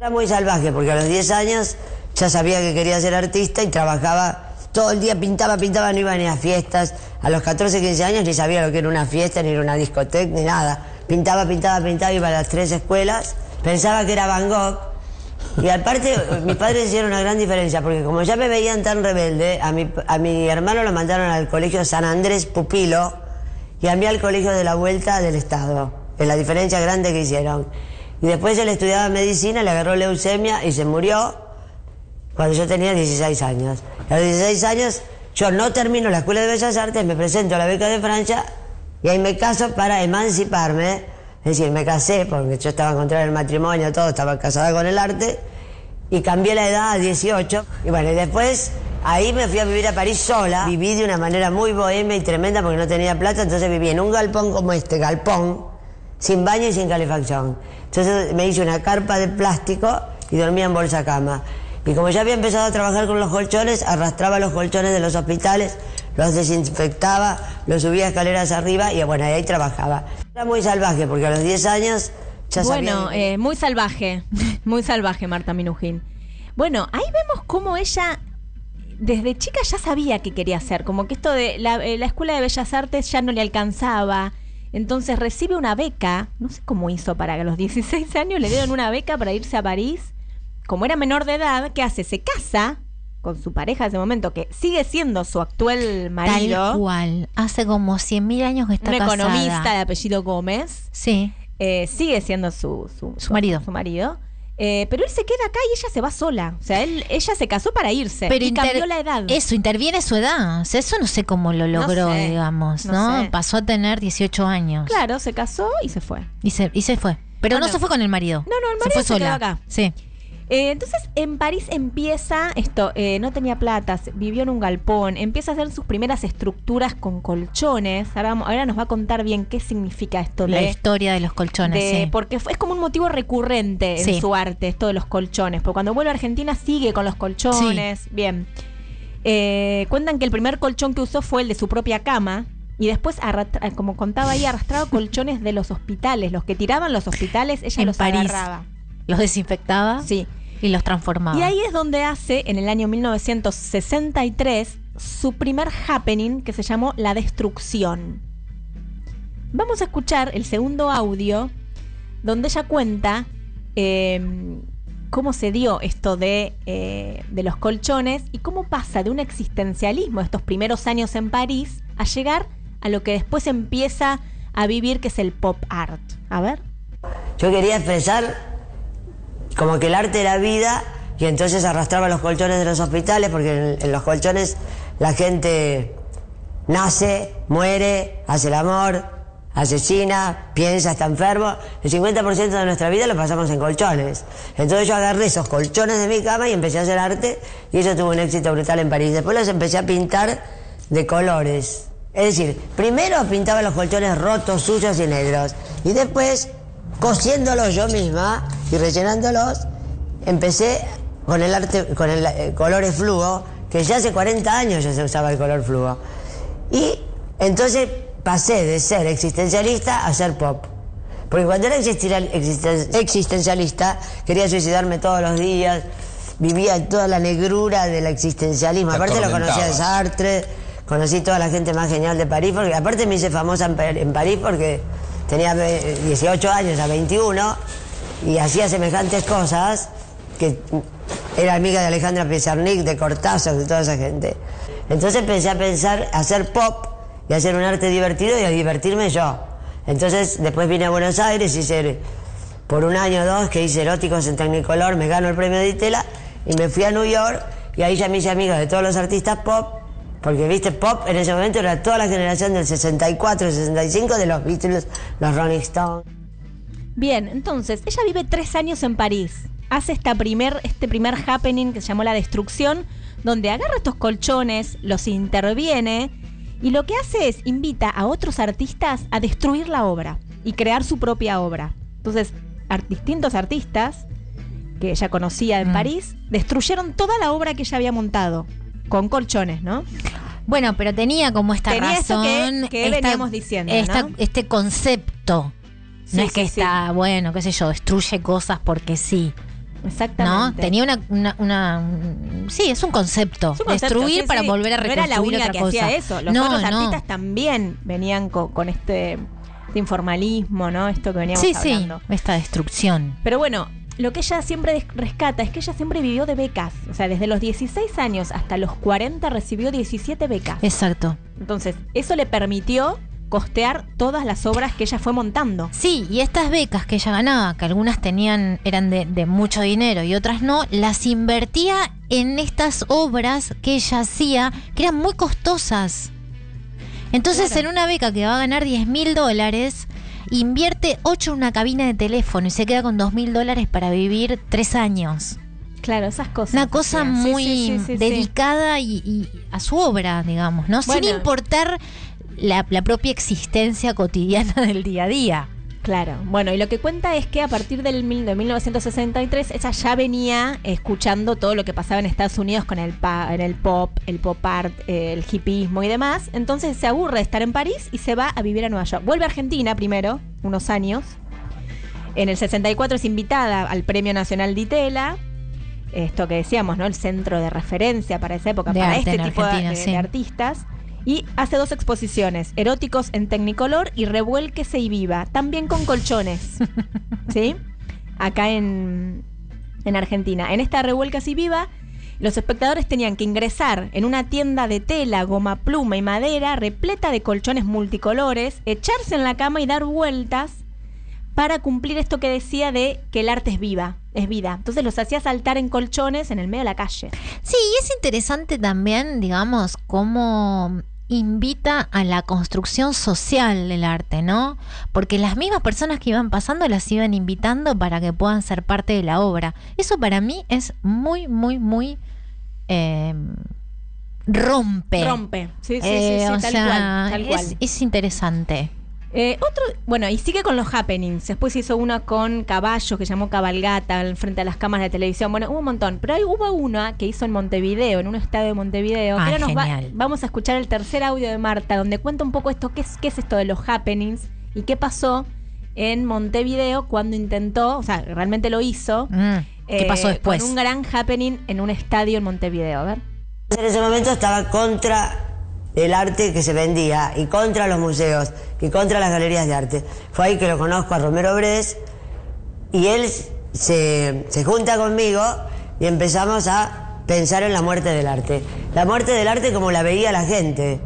Era muy salvaje porque a los 10 años ya sabía que quería ser artista y trabajaba todo el día, pintaba, pintaba, no iba ni a fiestas. A los 14, 15 años ni sabía lo que era una fiesta, ni era una discoteca, ni nada. Pintaba, pintaba, pintaba, iba a las tres escuelas. Pensaba que era Van Gogh. Y aparte, mis padres hicieron una gran diferencia, porque como ya me veían tan rebelde, a mi, a mi hermano lo mandaron al colegio San Andrés Pupilo y a mí al colegio de la Vuelta del Estado. Es la diferencia grande que hicieron. Y después él estudiaba medicina, le agarró leucemia y se murió cuando yo tenía 16 años. A los 16 años yo no termino la Escuela de Bellas Artes, me presento a la beca de Francia y ahí me caso para emanciparme. Es decir, me casé porque yo estaba en contra del matrimonio, todo, estaba casada con el arte y cambié la edad a 18. Y bueno, y después ahí me fui a vivir a París sola. Viví de una manera muy bohemia y tremenda porque no tenía plata, entonces viví en un galpón como este, galpón, sin baño y sin calefacción. Entonces me hice una carpa de plástico y dormía en bolsa cama. Y como ya había empezado a trabajar con los colchones, arrastraba los colchones de los hospitales, los desinfectaba, los subía escaleras arriba y bueno, ahí trabajaba. Era muy salvaje porque a los 10 años ya bueno, sabía... eh, muy salvaje, muy salvaje Marta Minujín. Bueno, ahí vemos cómo ella desde chica ya sabía qué quería hacer, como que esto de la, eh, la Escuela de Bellas Artes ya no le alcanzaba. Entonces recibe una beca, no sé cómo hizo para que a los 16 años le dieron una beca para irse a París. Como era menor de edad, ¿qué hace? Se casa con su pareja de ese momento, que sigue siendo su actual marido. Tal cual. Hace como 100.000 años que está un casada. economista de apellido Gómez. Sí. Eh, sigue siendo su, su, Su marido. Su marido. Eh, pero él se queda acá y ella se va sola. O sea, él, ella se casó para irse. Pero y cambió la edad. Eso, interviene su edad. O sea, eso no sé cómo lo No logró, sé, digamos, no ¿no? sé. Pasó a tener 18 años. Claro, se casó y se fue. Y se, y se fue. Pero Bueno. no se fue con el marido. No, no, el se marido fue se sola. quedó acá. Sí. Eh, entonces en París empieza esto, eh, no tenía plata, se- vivió en un galpón, empieza a hacer sus primeras estructuras con colchones. Ahora, vamos- ahora nos va a contar bien qué significa esto La de, historia de los colchones, de- sí. Porque es como un motivo recurrente en Sí. su arte, esto de los colchones. Porque cuando vuelve a Argentina sigue con los colchones. Bien. Eh, cuentan que el primer colchón que usó fue el de su propia cama. Y después, como contaba ahí, arrastraba colchones de los hospitales. Los que tiraban los hospitales, ella En los París. agarraba. Los desinfectaba Sí. y los transformaba. Y ahí es donde hace, en el año 1963, su primer happening que se llamó La Destrucción. Vamos a escuchar el segundo audio donde ella cuenta eh, cómo se dio esto de, eh, de los colchones y cómo pasa de un existencialismo estos primeros años en París a llegar a lo que después empieza a vivir, que es el pop art. A ver. Yo quería expresar como que el arte era vida y entonces arrastraba los colchones de los hospitales porque en, los colchones la gente nace, muere, hace el amor, asesina, piensa, está enfermo. El 50% de nuestra vida lo pasamos en colchones. Entonces yo agarré esos colchones de mi cama y empecé a hacer arte y eso tuvo un éxito brutal en París. Después los empecé a pintar de colores. Es decir, primero pintaba los colchones rotos, sucios y negros. Y después, cosiéndolos yo misma y rellenándolos, empecé con el arte, con el eh, colores fluo, que ya hace 40 años ya se usaba el color fluo. Y entonces pasé de ser existencialista a ser pop. Porque cuando era existencial- existen- existencialista, quería suicidarme todos los días, vivía toda la negrura del existencialismo. Te Aparte lo conocía de. Sartre, conocí toda la gente más genial de París, porque aparte me hice famosa en París porque tenía eh, 18 años a 21 y hacía semejantes cosas que era amiga de Alejandra Pizarnik, de Cortázar, de toda esa gente. Entonces empecé a pensar hacer pop y hacer un arte divertido y a divertirme yo. Entonces después vine a Buenos Aires, hice por un año o dos que hice eróticos en Technicolor, me gano el premio de Itela y me fui a New York y ahí ya me hice amiga de todos los artistas pop, porque viste, pop en ese momento era toda la generación del 64, 65 de los Beatles, los Rolling Stones. Bien, entonces, ella vive tres años en París. Hace esta primer, este primer happening que se llamó La Destrucción, donde agarra estos colchones, los interviene y lo que hace es invita a otros artistas a destruir la obra y crear su propia obra. Entonces, ar- distintos artistas que ella conocía Mm. en París destruyeron toda la obra que ella había montado con colchones, ¿no? Bueno, pero tenía como esta Tenía eso que- razón. que esta- veníamos diciendo, esta- ¿no? Este concepto. Sí, no es que sí. está, bueno, qué sé yo, destruye cosas porque sí. ¿No? Exactamente. Tenía una, una, una- un- Sí, es un concepto. Es un concepto, Destruir para volver a No reconstruir era la única otra que cosa. hacía eso. Los no, otros no. artistas también venían co- con, este, este informalismo, ¿no? Esto que veníamos Sí, hablando. sí, esta destrucción. Pero bueno, lo que ella siempre rescata es que ella siempre vivió de becas. O sea, desde los 16 años hasta los 40 recibió 17 becas. Exacto. Entonces, eso le permitió costear todas las obras que ella fue montando. Sí, y estas becas que ella ganaba, que algunas tenían, eran de, de mucho dinero y otras no, las invertía en estas obras que ella hacía, que eran muy costosas. Entonces, Claro. en una beca que va a ganar 10 mil dólares, invierte 8 en una cabina de teléfono y se queda con 2 mil dólares para vivir 3 años. Claro, esas cosas. Una cosa muy sí, sí, sí, sí. dedicada y, y a su obra, digamos, ¿no? Bueno. Sin importar la, la propia existencia cotidiana del día a día. Claro, bueno, y lo que cuenta es que a partir del mil- de 1963 ella ya venía escuchando todo lo que pasaba en Estados Unidos con el, pa- en el pop, el pop art, eh, el hippismo y demás. Entonces se aburre de estar en París y se va a vivir a Nueva York. Vuelve a Argentina primero, unos años. En el 64 es invitada al Premio Nacional de Itela. Esto que decíamos, ¿no? El centro de referencia para esa época, De para este tipo de- sí. de artistas. Y hace dos exposiciones, eróticos en Tecnicolor y Revuélquese y Viva, también con colchones. ¿Sí? Acá en, en Argentina. En esta Revuélquese y Viva, los espectadores tenían que ingresar en una tienda de tela, goma pluma y madera repleta de colchones multicolores, echarse en la cama y dar vueltas para cumplir esto que decía de que el arte es viva, es vida. Entonces los hacía saltar en colchones en el medio de la calle. Sí, y es interesante también, digamos, cómo invita a la construcción social del arte, ¿no? Porque las mismas personas que iban pasando las iban invitando para que puedan ser parte de la obra. Eso para mí es muy, muy, muy... eh, rompe. Rompe. Sí, sí, sí, Eh, sí, tal sea, cual, tal es, cual. es interesante. Eh, otro, bueno, y sigue con los happenings. Después hizo uno con caballos que llamó Cabalgata al frente a las cámaras de televisión. Bueno, hubo un montón. Pero hay, hubo una que hizo en Montevideo, en un estadio de Montevideo. Ah, nos va- genial. vamos a escuchar el tercer audio de Marta, donde cuenta un poco esto, qué es, qué es esto de los happenings y qué pasó en Montevideo cuando intentó, o sea, realmente lo hizo. Mm, ¿Qué eh, pasó después? Con un gran happening en un estadio en Montevideo. A ver. En ese momento estaba contra el arte que se vendía y contra los museos y contra las galerías de arte. Fue ahí que lo conozco a Romero Bres y él se, se junta conmigo y empezamos a pensar en la muerte del arte. La muerte del arte como la veía la gente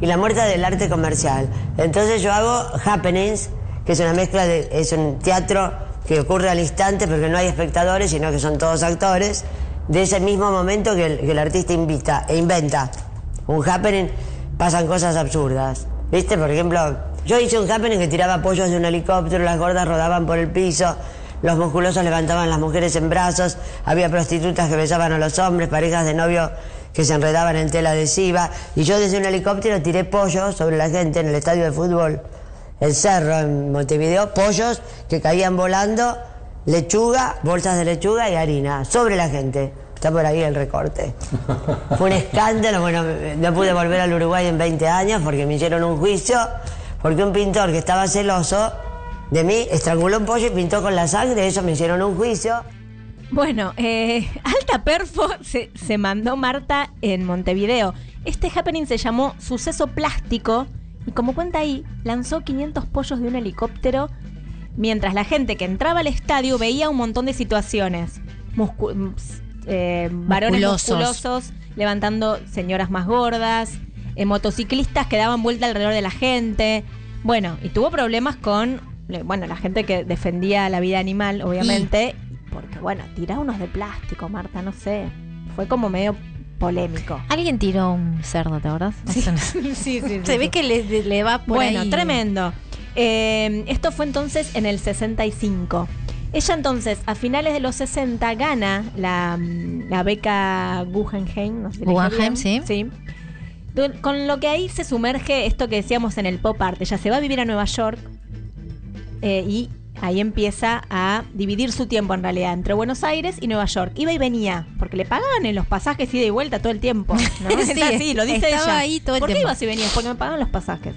y la muerte del arte comercial. Entonces yo hago happenings, que es una mezcla de, es un teatro que ocurre al instante porque no hay espectadores, sino que son todos actores, de ese mismo momento que el, que el artista invita e inventa. Un happening, pasan cosas absurdas. ¿Viste? Por ejemplo, yo hice un happening que tiraba pollos de un helicóptero, las gordas rodaban por el piso, los musculosos levantaban las mujeres en brazos, había prostitutas que besaban a los hombres, parejas de novio que se enredaban en tela adhesiva, y yo desde un helicóptero tiré pollos sobre la gente en el estadio de fútbol, el cerro en Montevideo, pollos que caían volando, lechuga, bolsas de lechuga y harina, sobre la gente. Está por ahí el recorte. Fue un escándalo, bueno, no pude volver al Uruguay en 20 años porque me hicieron un juicio, porque un pintor que estaba celoso de mí estranguló un pollo y pintó con la sangre, eso me hicieron un juicio. Bueno, eh, alta perfo se, mandó Marta en Montevideo. Este happening se llamó Suceso Plástico y como cuenta ahí, lanzó 500 pollos de un helicóptero mientras la gente que entraba al estadio veía un montón de situaciones. Muscu- eh, varones Musculosos. levantando señoras más gordas, eh, motociclistas que daban vuelta alrededor de la gente. Bueno, y tuvo problemas con bueno, la gente que defendía la vida animal, obviamente, porque bueno, tirá unos de plástico, Marta, no sé. Fue como medio polémico. Alguien tiró un cerdo, ¿te acordás? Sí, sí, sí, Se ve que le, le va por bueno, ahí. tremendo. Eh, esto fue entonces en el 65. Ella entonces, a finales de los 60, gana la, mm, la beca Guggenheim. No sé si Guggenheim, sí. Du- Con lo que ahí se sumerge esto que decíamos en el pop art. Ella se va a vivir a Nueva York eh, y ahí empieza a dividir su tiempo en realidad entre Buenos Aires y Nueva York. Iba y venía, porque le pagaban en los pasajes ida y vuelta todo el tiempo. ¿no? Es así, lo dice ella. ahí todo el ¿Por qué tiempo. ibas y venías? Porque me pagaban los pasajes.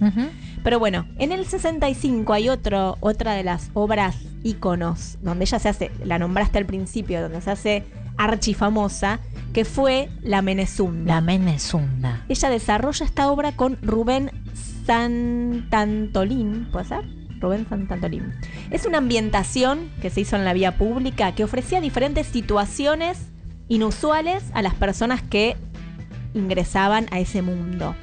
Pero bueno, en el 65 hay otro, otra de las obras íconos, donde ella se hace, la nombraste al principio, donde se hace archifamosa, que fue La Menezunda. La Menezunda. Ella desarrolla esta obra con Rubén Santantolín, ¿puede ser? Rubén Santantolín. Es una ambientación que se hizo en la vía pública que ofrecía diferentes situaciones inusuales a las personas que ingresaban a ese mundo.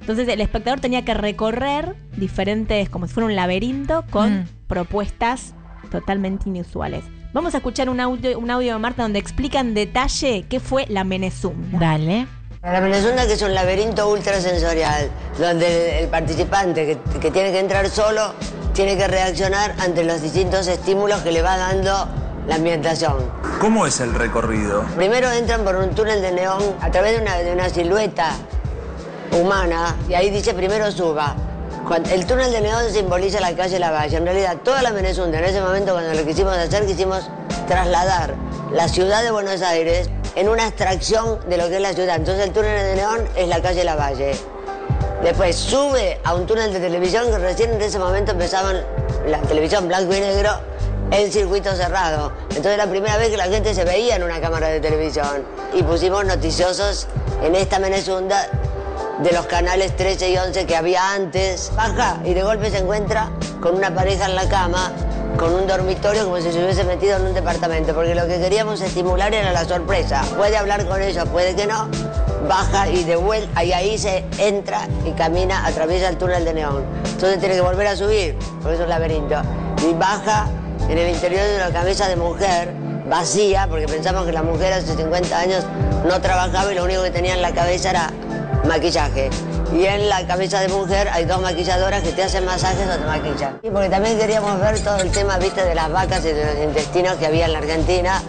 Entonces el espectador tenía que recorrer diferentes, como si fuera un laberinto, con Mm. propuestas totalmente inusuales. Vamos a escuchar un audio, un audio de Marta donde explica en detalle qué fue la Menezunda. Dale. La Menezunda que es un laberinto ultrasensorial, donde el, el participante que, que tiene que entrar solo tiene que reaccionar ante los distintos estímulos que le va dando la ambientación. ¿Cómo es el recorrido? Primero entran por un túnel de neón a través de una, de una silueta humana y ahí dice primero suba. Cuando- el túnel de neón simboliza la calle Lavalle. En realidad, toda la Menezunda, en ese momento cuando lo quisimos hacer, quisimos trasladar la ciudad de Buenos Aires en una abstracción de lo que es la ciudad. Entonces el túnel de neón es la calle Lavalle. Después sube a un túnel de televisión que recién en ese momento empezaban la televisión blanco y negro en circuito cerrado. Entonces la primera vez que la gente se veía en una cámara de televisión. Y pusimos noticiosos en esta Menezunda de los canales 13 y 11 que había antes. Baja y de golpe se encuentra con una pareja en la cama, con un dormitorio como si se hubiese metido en un departamento, porque lo que queríamos estimular era la sorpresa. Puede hablar con ellos, puede que no. Baja y de vuelta, y ahí se entra y camina, atraviesa el túnel de neón. Entonces tiene que volver a subir, porque es un laberinto. Y baja en el interior de una cabeza de mujer vacía, porque pensamos que la mujer hace 50 años no trabajaba y lo único que tenía en la cabeza era maquillaje. Y en la cabeza de mujer hay dos maquilladoras que te hacen masajes o te maquillan. Y porque también queríamos ver todo el tema, viste, de las vacas y de los intestinos que había en la Argentina,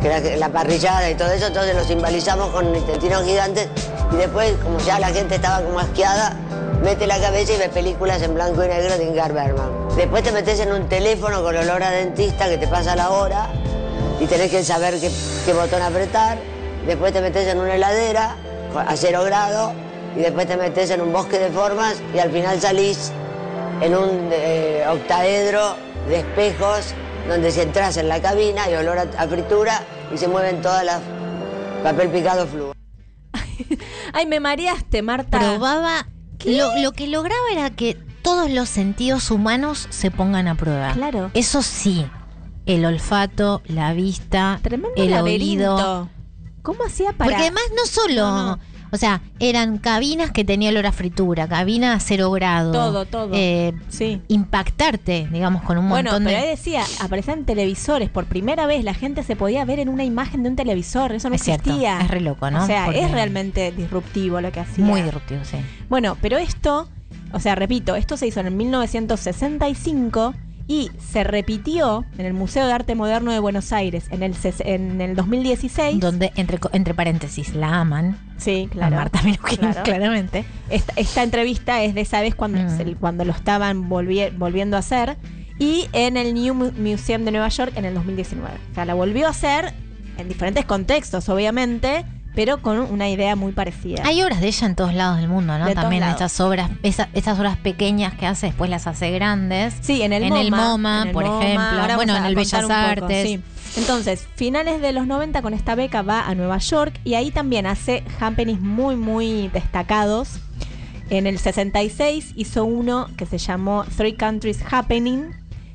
que era la parrillada y todo eso, entonces los simbolizamos con intestinos gigantes y después, como ya la gente estaba como asqueada, mete la cabeza y ve películas en blanco y negro de Ingmar Bergman. Después te metes en un teléfono con olor a dentista que te pasa la hora y tenés que saber qué botón apretar. Después te metes en una heladera a cero grado y después te metes en un bosque de formas y al final salís en un eh, octaedro de espejos donde si entras en la cabina y olor a, a fritura y se mueven todas las papel picado fluo. Ay, me mareaste, Marta. Probaba. Lo, lo que lograba era que todos los sentidos humanos se pongan a prueba. Claro. Eso sí, el olfato, la vista, Tremendo el laberinto. oído. ¿Cómo hacía para...? Porque además no solo. No, no. O sea, eran cabinas que tenía olor a fritura, cabina a cero grado. Todo, todo. Eh, Sí. Impactarte, digamos, con un Bueno, montón pero ahí de. decía, aparecían televisores. Por primera vez la gente se podía ver en una imagen de un televisor. Eso no Es cierto, existía. es re loco, ¿no? O sea, Porque- es realmente disruptivo lo que hacía. Muy disruptivo, sí. Bueno, pero esto, o sea, repito, esto se hizo en el 1965 y se repitió en el Museo de Arte Moderno de Buenos Aires en el, en el 2016. Donde, entre, entre paréntesis, la aman. Sí, A claro. Marta Minujín, claro. claramente. Esta, esta entrevista es de esa vez cuando, Mm. se- cuando lo estaban volvi- volviendo a hacer. Y en el New Mu- Museum de Nueva York en el 2019. O sea, la volvió a hacer en diferentes contextos, obviamente, pero con una idea muy parecida. Hay obras de ella en todos lados del mundo, ¿no? De También estas obras, esa- esas obras pequeñas que hace, después las hace grandes. Sí, en el en MoMA. el MoMA, en el por MoMA. ejemplo. Ahora Bueno, en el Bellas un poco, Artes. sí. Entonces, finales de los 90 con esta beca va a Nueva York y ahí también hace happenings muy, muy destacados. En el 66 hizo uno que se llamó Three Countries Happening,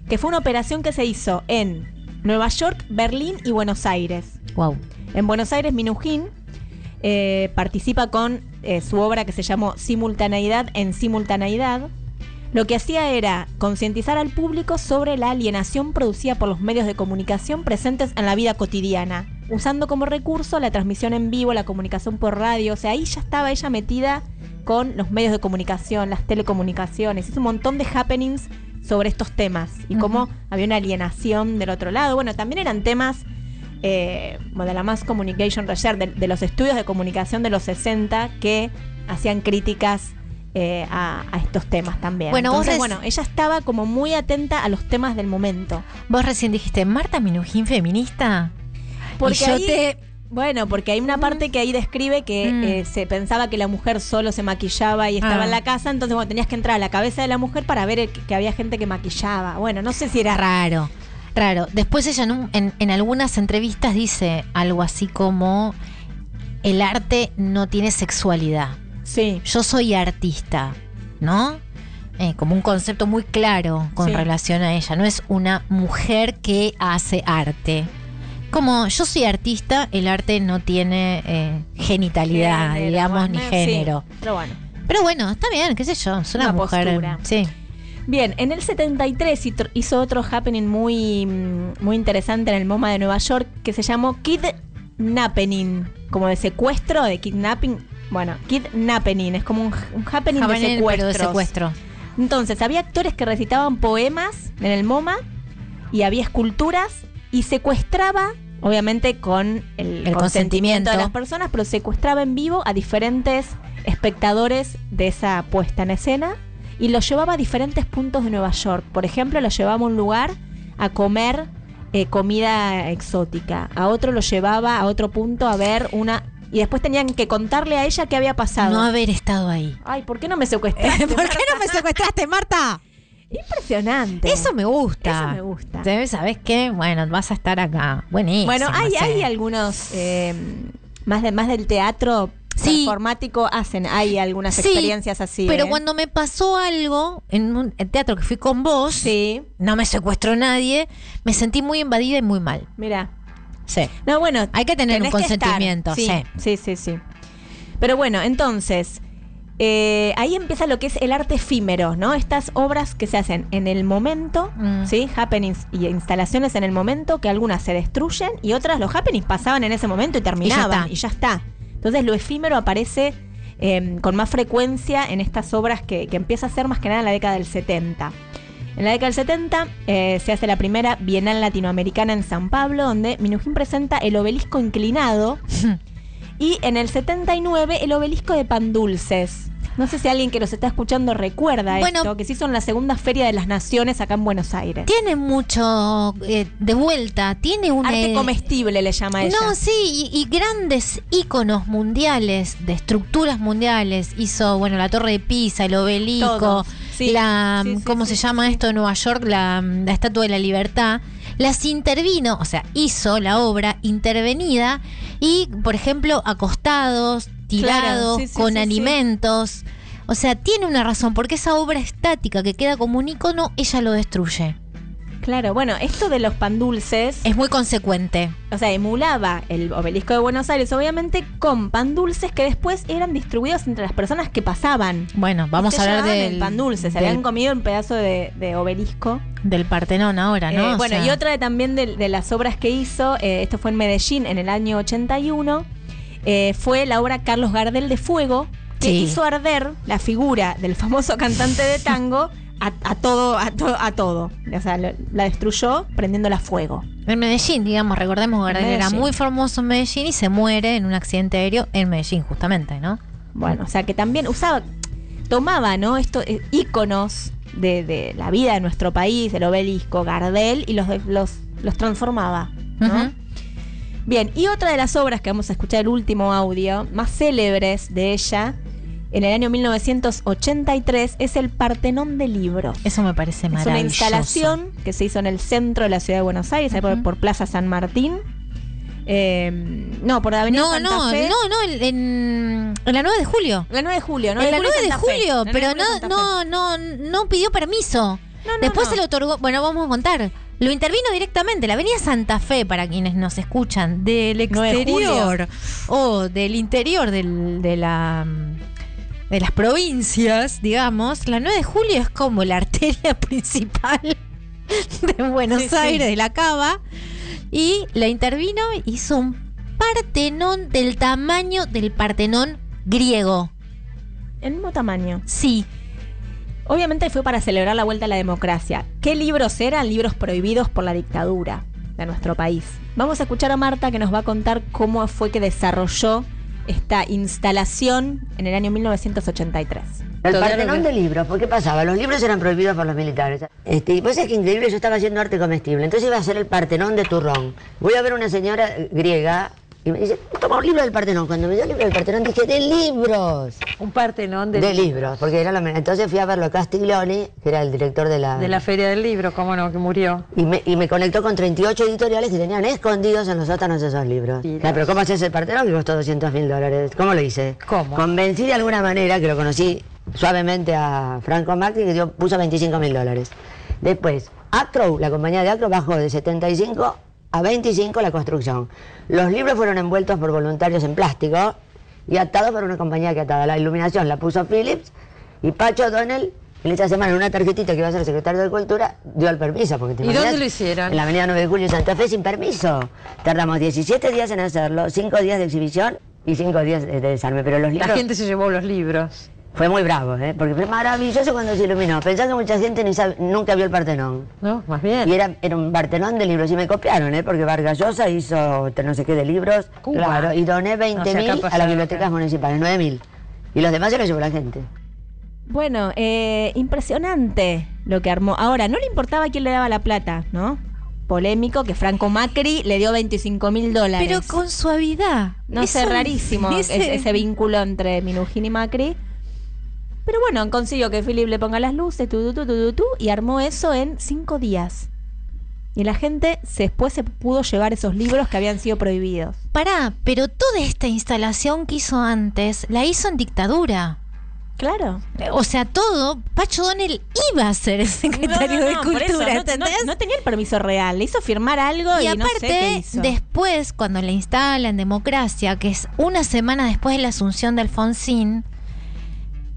que fue una operación que se hizo en Nueva York, Berlín y Buenos Aires. Wow. En Buenos Aires, Minujín eh, participa con eh, su obra que se llamó Simultaneidad en Simultaneidad. Lo que hacía era concientizar al público sobre la alienación producida por los medios de comunicación presentes en la vida cotidiana, usando como recurso la transmisión en vivo, la comunicación por radio. O sea, ahí ya estaba ella metida con los medios de comunicación, las telecomunicaciones. Hizo un montón de happenings sobre estos temas y cómo había una alienación del otro lado. Bueno, también eran temas eh, de la Mass Communication Research, de, de los estudios de comunicación de los 60 que hacían críticas eh, a, a estos temas también. Bueno, Entonces, bueno, ella estaba como muy atenta a los temas del momento. Vos recién dijiste, Marta Minujín feminista. Porque y yo ahí- te. Bueno, porque hay una parte que ahí describe que Mm. eh, se pensaba que la mujer solo se maquillaba y estaba Ah. en la casa, entonces bueno, tenías que entrar a la cabeza de la mujer para ver el- que había gente que maquillaba. Bueno, no sé si era Raro, raro. Después ella en, un- en- en algunas entrevistas dice algo así como, el arte no tiene sexualidad. Sí. Yo soy artista, ¿no? Eh, como un concepto muy claro con Sí. relación a ella. No es una mujer que hace arte. Como yo soy artista, el arte no tiene eh, genitalidad, Género, digamos, bueno, ni sí, género. pero bueno. Pero bueno, está bien, qué sé yo, es una, Una mujer. postura. Sí. Bien, en el 73 hizo- hizo otro happening muy, mm, muy interesante en el MoMA de Nueva York que se llamó Kidnapping, como de secuestro, de kidnapping. Bueno, Kidnapping, es como un, un happening de Happening, secuestro. Entonces, había actores que recitaban poemas en el MoMA y había esculturas y secuestraba, obviamente con el, El consentimiento. de las personas, pero secuestraba en vivo a diferentes espectadores de esa puesta en escena y lo llevaba a diferentes puntos de Nueva York. Por ejemplo, lo llevaba a un lugar a comer eh, comida exótica. A otro lo llevaba a otro punto a ver una... Y después tenían que contarle a ella qué había pasado. No haber estado ahí. Ay, ¿por qué no me secuestraste? ¿Por qué no me secuestraste, Marta? Impresionante. Eso me gusta. Eso me gusta. ¿Sabes, ¿Sabes qué? Bueno, vas a estar acá. Buenísimo. Bueno, hay, hay algunos eh, más de más del teatro Sí. performático hacen, hay algunas Sí, experiencias así. Pero ¿eh? cuando me pasó algo en un en teatro que fui con vos, Sí, no me secuestró nadie, me sentí muy invadida y muy mal. mira. Sí. No, bueno, Hay que tener un consentimiento, Sí, sí. sí, sí. Pero bueno, entonces, eh, ahí empieza lo que es el arte efímero, ¿no? Estas obras que se hacen en el momento, Mm. ¿sí? Happenings y instalaciones en el momento, que algunas se destruyen y otras los happenings pasaban en ese momento y terminaban está. y ya está. Entonces lo efímero aparece eh, con más frecuencia en estas obras que, que empieza a ser más que nada en la década del 70. En la década del 70 eh, se hace la primera Bienal Latinoamericana en San Pablo, donde Minujín presenta el obelisco inclinado y en el 79 el obelisco de pan dulces. No sé si alguien que nos está escuchando recuerda Bueno. esto, que se hizo en la segunda Feria de las Naciones acá en Buenos Aires. Tiene mucho eh, de vuelta, tiene un Arte eh, comestible le llama ella. No, sí, y, y grandes íconos mundiales, de estructuras mundiales. Hizo, bueno, la Torre de Pisa, el obelisco, sí. la, Sí, sí, ¿cómo se llama esto en Nueva York? La, la Estatua de la Libertad. Las intervino, o sea, hizo la obra intervenida y, por ejemplo, acostados, sí, con alimentos. O sea, tiene una razón, porque esa obra estática que queda como un ícono, ella lo destruye. Claro, bueno, esto de los pan dulces, Es muy consecuente. o sea, emulaba el obelisco de Buenos Aires, obviamente, con pan dulces que después eran distribuidos entre las personas que pasaban. Bueno, vamos a hablar del el pan dulce, se del- habían comido un pedazo de, de obelisco. del Partenón ahora, ¿no? Eh, bueno, sea, y otra de, también de, de las obras que hizo, eh, esto fue en Medellín en el año 81, eh, fue la obra Carlos Gardel de Fuego, que Sí. hizo arder la figura del famoso cantante de tango a, a todo, a, to- a todo. O sea, lo- la destruyó prendiéndola a fuego. En Medellín, digamos, recordemos que Gardel era muy famoso en Medellín y se muere en un accidente aéreo en Medellín, justamente, ¿no? Bueno, o sea que también usaba, tomaba, ¿no? Estos eh, íconos de, de la vida de nuestro país, el obelisco, Gardel, y los, los, los transformaba, ¿no? Bien, y otra de las obras que vamos a escuchar, el último audio, más célebres de ella, en el año 1983, es el Partenón de Libros. Eso me parece Es una maravilloso. instalación que se hizo en el centro de la ciudad de Buenos Aires, ahí por, Plaza San Martín. Eh, no, por Avenida No, Santa no, Fe. no, no, en, en- la 9 de julio. La 9 de julio, ¿no? en la 9 de julio, La 9 de pero no, no, no, no pidió permiso. No, no, Después se le otorgó, bueno, vamos a contar. Lo intervino directamente, la avenida Santa Fe, para quienes nos escuchan, del 9 de julio. exterior o del interior del- de la de las provincias, digamos, la 9 de julio es como la arteria principal de Buenos Sí, sí. Aires, de la Cava, y la intervino, hizo un Partenón del tamaño del Partenón griego. El mismo tamaño. Sí, Obviamente fue para celebrar la vuelta a la democracia. ¿Qué libros eran? Libros prohibidos por la dictadura de nuestro país. Vamos a escuchar a Marta que nos va a contar cómo fue que desarrolló esta instalación en el año 1983. El Partenón de libros, ¿por qué pasaba? Los libros eran prohibidos por los militares. Este, y pues es que increíble, yo estaba haciendo arte comestible, entonces iba a hacer el Partenón de turrón. Voy a ver una señora griega y me dice, toma un libro del Partenón. Cuando me dio el libro del Partenón dije, de libros. Un Partenón de, De libros, porque era lo Entonces fui a verlo a Castiglioni, que era el director de la... de la Feria del Libro, cómo no, que murió. Y me, y me conectó con 38 editoriales que tenían escondidos en los sótanos esos libros. Claro, pero ¿cómo haces el Partenón que costó 200 mil dólares? ¿Cómo lo hice? ¿Cómo? Convencí de alguna manera, que lo conocí suavemente a Franco Macri, que dio, puso 25 mil dólares. Después, Acro, la compañía de Acro bajó de 75 a 25 la construcción. Los libros fueron envueltos por voluntarios en plástico y atados por una compañía que ataba. La iluminación la puso Philips y Pacho O'Donnell, en esta semana, en una tarjetita que iba a ser secretario de Cultura, dio el permiso. Porque te ¿Y dónde lo hicieron? En la avenida 9 de Julio, Santa Fe, sin permiso. Tardamos 17 días en hacerlo, 5 días de exhibición y 5 días de desarme. Pero los libros... La gente se llevó los libros. Fue muy bravo, ¿eh? porque fue maravilloso cuando se iluminó. Pensá que mucha gente ni sabe- nunca vio el Partenón. ¿No? Más bien. Y era, era un Partenón de libros. Y me copiaron, ¿eh? porque Vargas Llosa hizo no sé qué de libros. Cuba. Claro, y doné 20 No, si acá mil a las bibliotecas municipales, 9 mil. Y los demás se los llevó la gente. Bueno, eh, impresionante lo que armó. Ahora, no le importaba quién le daba la plata, ¿no? Polémico que Franco Macri le dio 25 mil dólares. Pero con suavidad. No sé, rarísimo ese- ese, ese vínculo entre Minujín y Macri. Pero bueno, consiguió que Philip le ponga las luces, tu, tu, tu, tu, tu, tu, y armó eso en cinco días. Y la gente después se pudo llevar esos libros que habían sido prohibidos. Pará, pero toda esta instalación que hizo antes la hizo en dictadura. Claro. O sea, todo, Pacho Donel iba a ser el secretario No, no, de no, Cultura, no- ¿entendés? No, tenía el permiso real, le hizo firmar algo y, Y no sé qué aparte, hizo. después, cuando le instalan democracia, que es una semana después de la asunción de Alfonsín,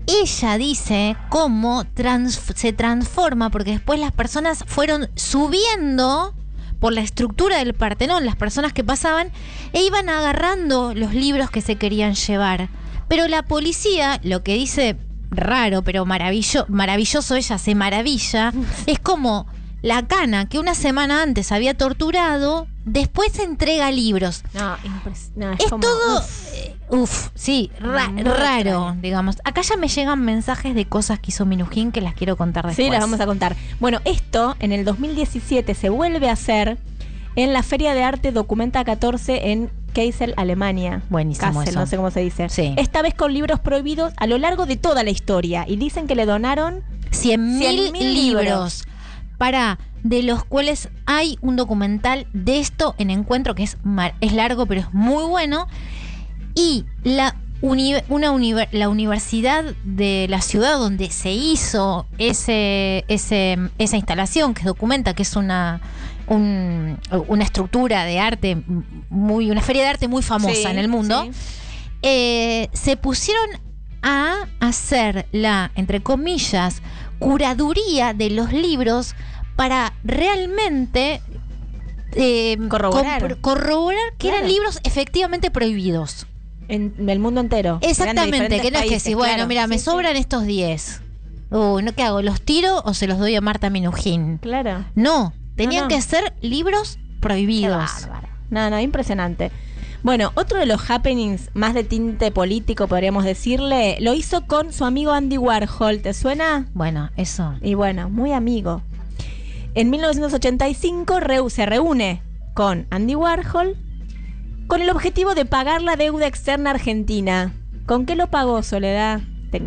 ella dice cómo trans- se transforma, porque después las personas fueron subiendo por la estructura del Partenón, las personas que pasaban, e iban agarrando los libros que se querían llevar. Pero la policía, lo que dice raro, pero maravillo- maravilloso, ella se maravilla, es como la cana que una semana antes había torturado, después entrega libros. No, no, es, Es como, todo, uf. eh, uf, sí, ra- raro, digamos. Acá ya me llegan mensajes de cosas que hizo Minujín que las quiero contar después. Sí, las vamos a contar. Bueno, esto en el 2017 se vuelve a hacer en la Feria de Arte Documenta 14 en Kassel, Alemania. Buenísimo Kassel, eso. no sé cómo se dice. Sí. Esta vez con libros prohibidos a lo largo de toda la historia. Y dicen que le donaron 100 mil 100.000 libros. Para, de los cuales hay un documental de esto en encuentro que es, es largo pero es muy bueno. Y la, uni- una la universidad de la ciudad donde se hizo ese, ese, esa instalación que documenta que es una, un- una estructura de arte muy, una feria de arte muy famosa Sí, en el mundo. sí. eh, se pusieron a hacer la, entre comillas, curaduría de los libros para realmente eh, Corroborar. corroborar que Claro. eran libros efectivamente prohibidos. en, en el mundo entero. Exactamente, que no es que si, bueno, claro. mira, me Sí, sobran estos 10. Uy, ¿no qué hago? ¿Los tiro o se los doy a Marta Minujín? Claro. No, tenían no. que ser libros prohibidos. Qué. No, no, impresionante. Bueno, otro de los happenings más de tinte político, podríamos decirle, lo hizo con su amigo Andy Warhol. ¿Te suena? Bueno, eso. Y bueno, muy amigo. En 1985 reu- se reúne con Andy Warhol con el objetivo de pagar la deuda externa argentina. ¿Con qué lo pagó Soledad?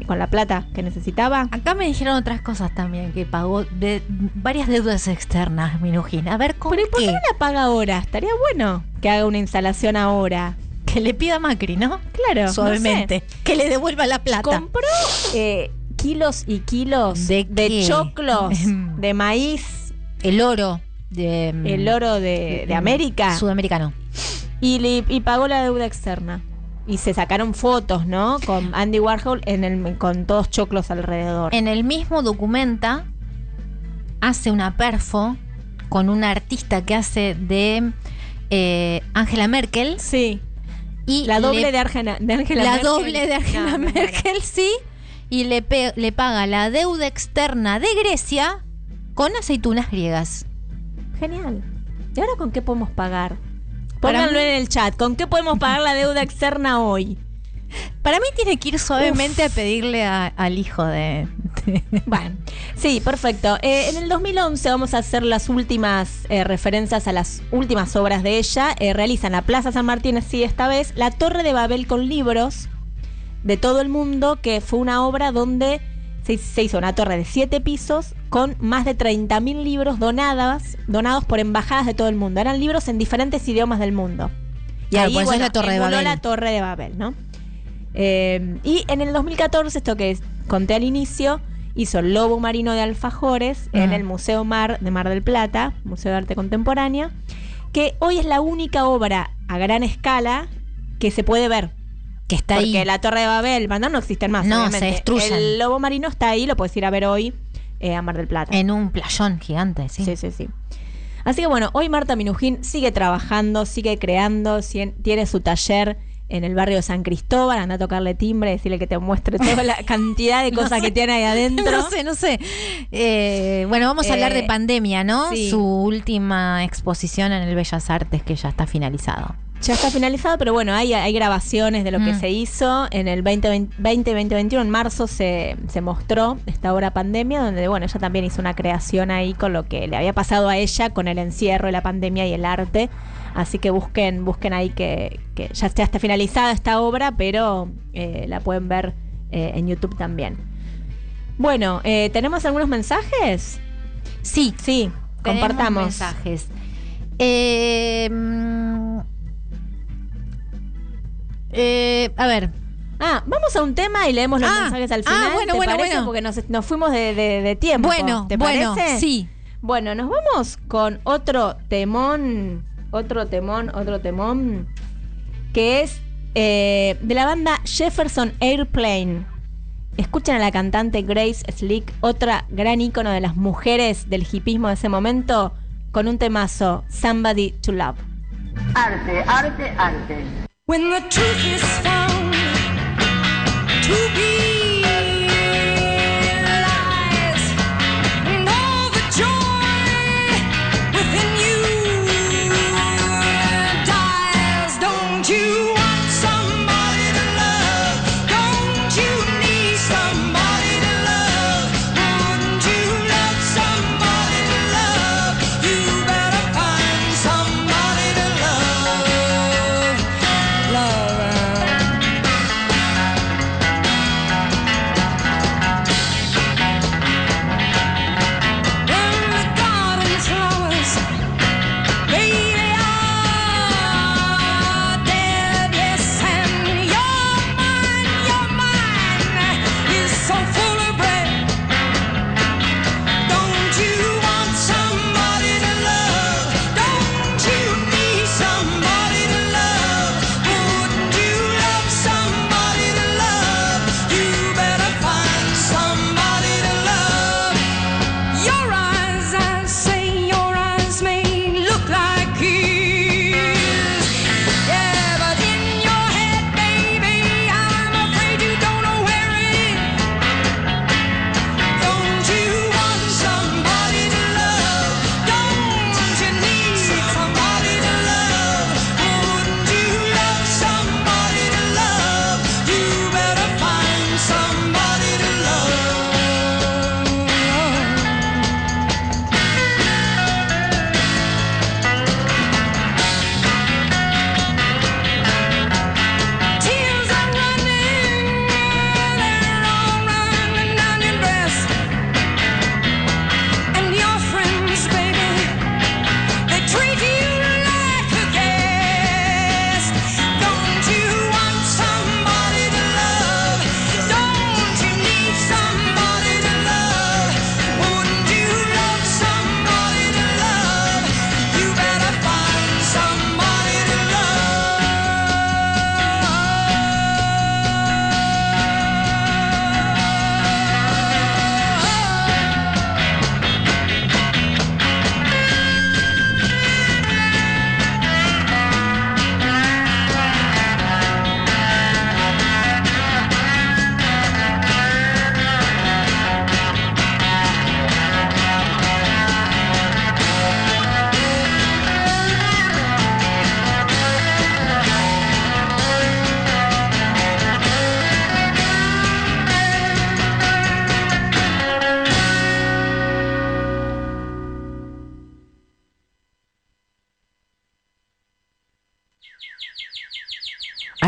¿Con la plata que necesitaba? Acá me dijeron otras cosas también, que pagó de varias deudas externas, Minujín. A ver, ¿con ¿Pero ¿y por qué qué? no la paga ahora? Estaría bueno que haga una instalación ahora. Que le pida a Macri, ¿no? Claro. Suavemente. Que le devuelva la plata. Compró eh, kilos y kilos ¿De de, qué? choclos, de maíz, El oro de... el oro de, de América. Sudamericano. Y, le- y pagó la deuda externa. Y se sacaron fotos, ¿no? Con Andy Warhol en el, con todos choclos alrededor. En el mismo documenta hace una perfo con una artista que hace de eh, Angela Merkel. Sí. Y La doble le- de Argena- de Angela La Merkel. doble de Angela No. Merkel, sí. Y le, pe- le paga la deuda externa de Grecia con aceitunas griegas. Genial. ¿Y ahora con qué podemos pagar? Pónganlo en el chat. ¿Con qué podemos pagar la deuda externa hoy? Para mí tiene que ir suavemente a pedirle a- al hijo de... de- Bueno, sí, perfecto. Eh, en el 2011 vamos a hacer las últimas eh, referencias a las últimas obras de ella. Eh, realizan la Plaza San Martín, sí, esta vez, la Torre de Babel con libros de todo el mundo, que fue una obra donde se, se hizo una torre de siete pisos con más de 30.000 libros donadas, donados por embajadas de todo el mundo. Eran libros en diferentes idiomas del mundo. Y ahí por eso es bueno, la Torre de Babel. la Torre de Babel, ¿no? Eh, y en el 2014, esto que conté al inicio, hizo Lobo Marino de Alfajores en Ah. el Museo Mar de Mar del Plata, Museo de Arte Contemporánea, que hoy es la única obra a gran escala que se puede ver. Que está Porque ahí. la Torre de Babel, no, no existen más. No, obviamente. se destruyen. El Lobo Marino está ahí, lo puedes ir a ver hoy eh, a Mar del Plata. En un playón gigante, sí. Sí, sí, sí. Así que bueno, hoy Marta Minujín sigue trabajando, sigue creando, tiene su taller en el barrio de San Cristóbal, anda a tocarle timbre, decirle que te muestre toda la cantidad de No cosas sé. que tiene ahí adentro. No sé, no sé. Eh, bueno, vamos a hablar Eh, de pandemia, ¿no? sí. Su última exposición en el Bellas Artes que ya está finalizado. Ya está finalizado, pero bueno, hay, hay grabaciones de lo que Mm. se hizo. En el 2020, 2021, en marzo, se, se mostró esta obra Pandemia, donde, bueno, ella también hizo una creación ahí con lo que le había pasado a ella con el encierro, la pandemia y el arte. Así que busquen, busquen ahí que, que ya, está- está finalizada esta obra, pero eh, la pueden ver eh, en YouTube también. Bueno, eh, ¿tenemos algunos mensajes? Sí. Sí, compartamos. mensajes. Eh, a ver. Ah, vamos a un tema y leemos los Ah, mensajes al ah, final. bueno, ¿te bueno, parece? bueno. Porque nos, nos fuimos de, de- de tiempo. Bueno, ¿te bueno, parece? sí. Bueno, nos vamos con otro temón, otro temón, otro temón, que es eh, de la banda Jefferson Airplane. Escuchen a la cantante Grace Slick, otra gran ícono de las mujeres del hipismo de ese momento, con un temazo, Somebody to Love. Arte, arte, arte. When the truth is found to be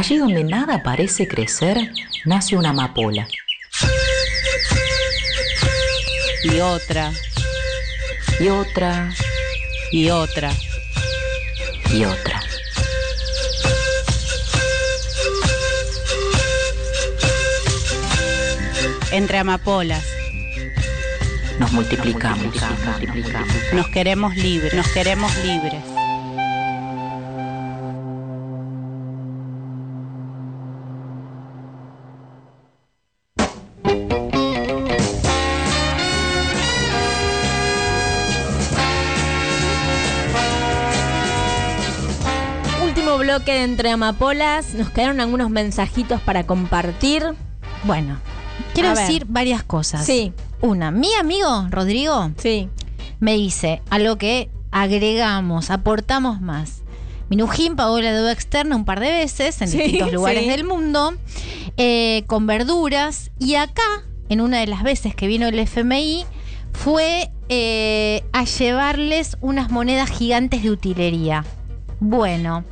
Allí donde nada parece crecer, nace una amapola. Y otra. Y otra. Y otra. Y otra. Entre amapolas. Nos multiplicamos. Nos queremos libres. Nos queremos libres. Bloque de Entre Amapolas. Nos quedaron algunos mensajitos para compartir. Bueno, quiero A ver. decir varias cosas. Sí. Una, mi amigo Rodrigo sí. me dice a lo que agregamos, aportamos más. Minujín pagó la deuda externa un par de veces en Sí, distintos lugares sí. del mundo, eh, con verduras. Y acá, en una de las veces que vino el FMI, fue eh, a llevarles unas monedas gigantes de utilería. Bueno,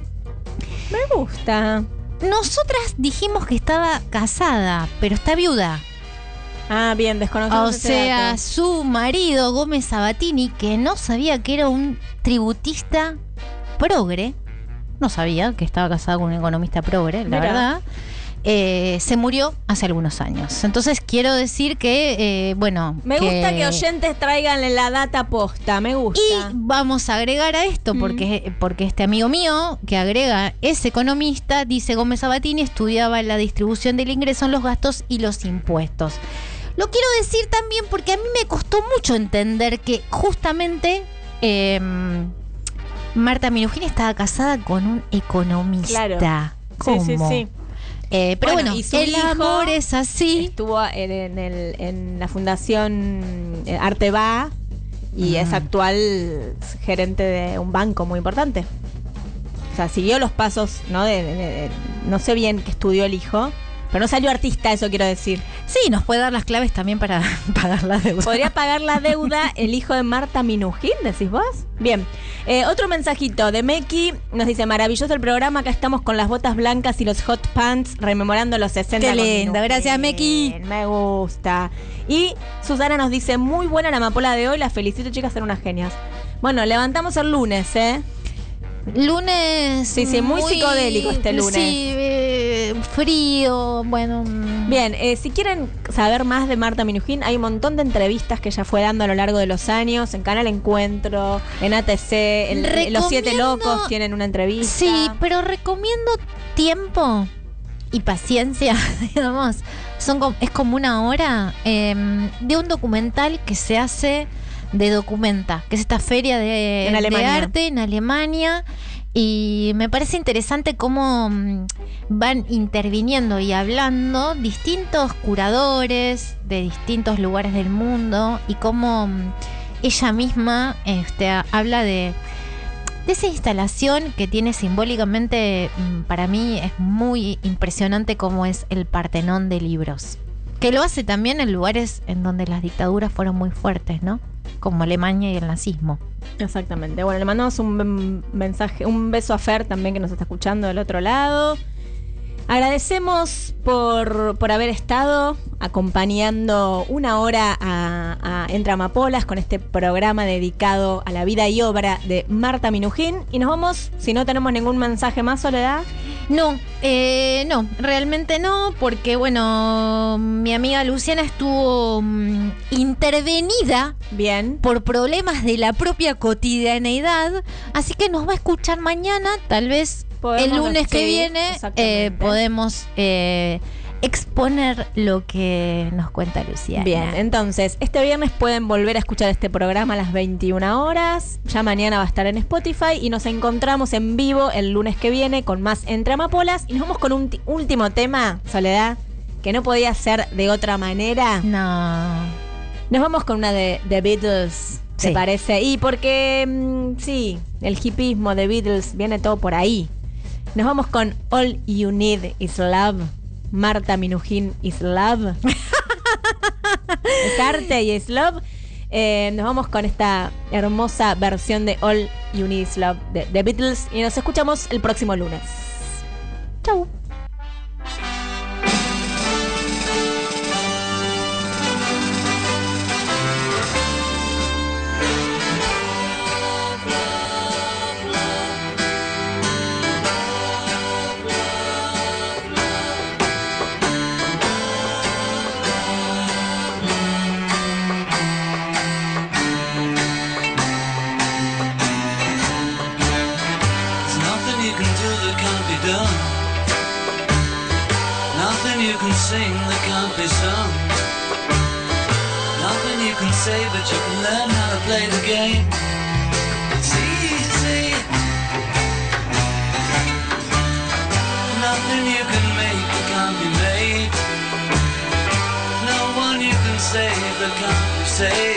Me gusta. nosotras dijimos que estaba casada, pero está viuda. Ah, bien, desconocemos O ese sea, dato. su marido, Gómez Sabatini, que no sabía que era un tributista progre, no sabía que estaba casado con un economista progre, la verdad, eh, se murió hace algunos años. Entonces quiero decir que, eh, bueno... Me gusta que oyentes traigan la data posta, me gusta. Y vamos a agregar a esto, porque, porque este amigo mío que agrega es economista, dice Gómez Sabatini, estudiaba la distribución del ingreso en los gastos y los impuestos. Lo quiero decir también porque a mí me costó mucho entender que justamente eh, Marta Minujín estaba casada con un economista. Claro. ¿Cómo? Sí, sí, sí. Eh, pero bueno, y su el hijo amor es así. Estuvo en, en el- en la fundación eh, Arte Va y es actual gerente de un banco muy importante. O sea, siguió los pasos, ¿no? De, de- de- no sé bien qué estudió el hijo, pero no salió artista, eso quiero decir. Sí, nos puede dar las claves también para pagar la deuda. ¿Podría pagar la deuda el hijo de Marta Minujín, decís vos? Bien. Eh, otro mensajito de Meki nos dice, maravilloso el programa, acá estamos con las botas blancas y los hot pants rememorando los 60. Qué lindo, gracias, Meki. Me gusta. Y Susana nos dice, muy buena la amapola de hoy, las felicito chicas, son unas genias. Bueno, levantamos el lunes, ¿eh? Lunes. Sí, sí, muy psicodélico este lunes. Sí, eh, frío, bueno. Bien, eh, si quieren saber más de Marta Minujín, hay un montón de entrevistas que ella fue dando a lo largo de los años, en Canal Encuentro, en ATC, en Los Siete Locos tienen una entrevista. Sí, pero recomiendo tiempo y paciencia, digamos. Son es como una hora eh, de un documental que se hace de Documenta, que es esta feria de, En de Alemania. arte en Alemania. Y me parece interesante cómo mm, van interviniendo y hablando distintos curadores de distintos lugares del mundo y cómo mm, ella misma este, habla de, de esa instalación que tiene simbólicamente, mm, para mí es muy impresionante como es el Partenón de libros. Que lo hace también en lugares en donde las dictaduras fueron muy fuertes, ¿no? Como Alemania y el nazismo. Exactamente. Bueno, le mandamos un men- mensaje, un beso a Fer también que nos está escuchando del otro lado. Agradecemos por, por haber estado acompañando una hora a, a Entre Amapolas con este programa dedicado a la vida y obra de Marta Minujín. Y nos vamos, si no tenemos ningún mensaje más, Soledad. No, eh, no, realmente no, porque bueno, mi amiga Luciana estuvo mm, intervenida bien por problemas de la propia cotidianeidad, así que nos va a escuchar mañana, tal vez el lunes que viene eh, podemos eh, exponer lo que nos cuenta Luciana. Bien, entonces, este viernes pueden volver a escuchar este programa a las 21 horas. Ya mañana va a estar en Spotify y nos encontramos en vivo el lunes que viene con más Entre Amapolas. Y nos vamos con un ti- último tema, Soledad, que no podía ser de otra manera. No. Nos vamos con una de The Beatles, ¿te Sí. parece? Y porque, mm, sí, el hipismo de Beatles viene todo por ahí. Nos vamos con All You Need Is Love. Marta Minujín is Love. es arte y es love. Eh, nos vamos con esta hermosa versión de All You Need Is Love de The Beatles y nos escuchamos el próximo lunes. Chau. say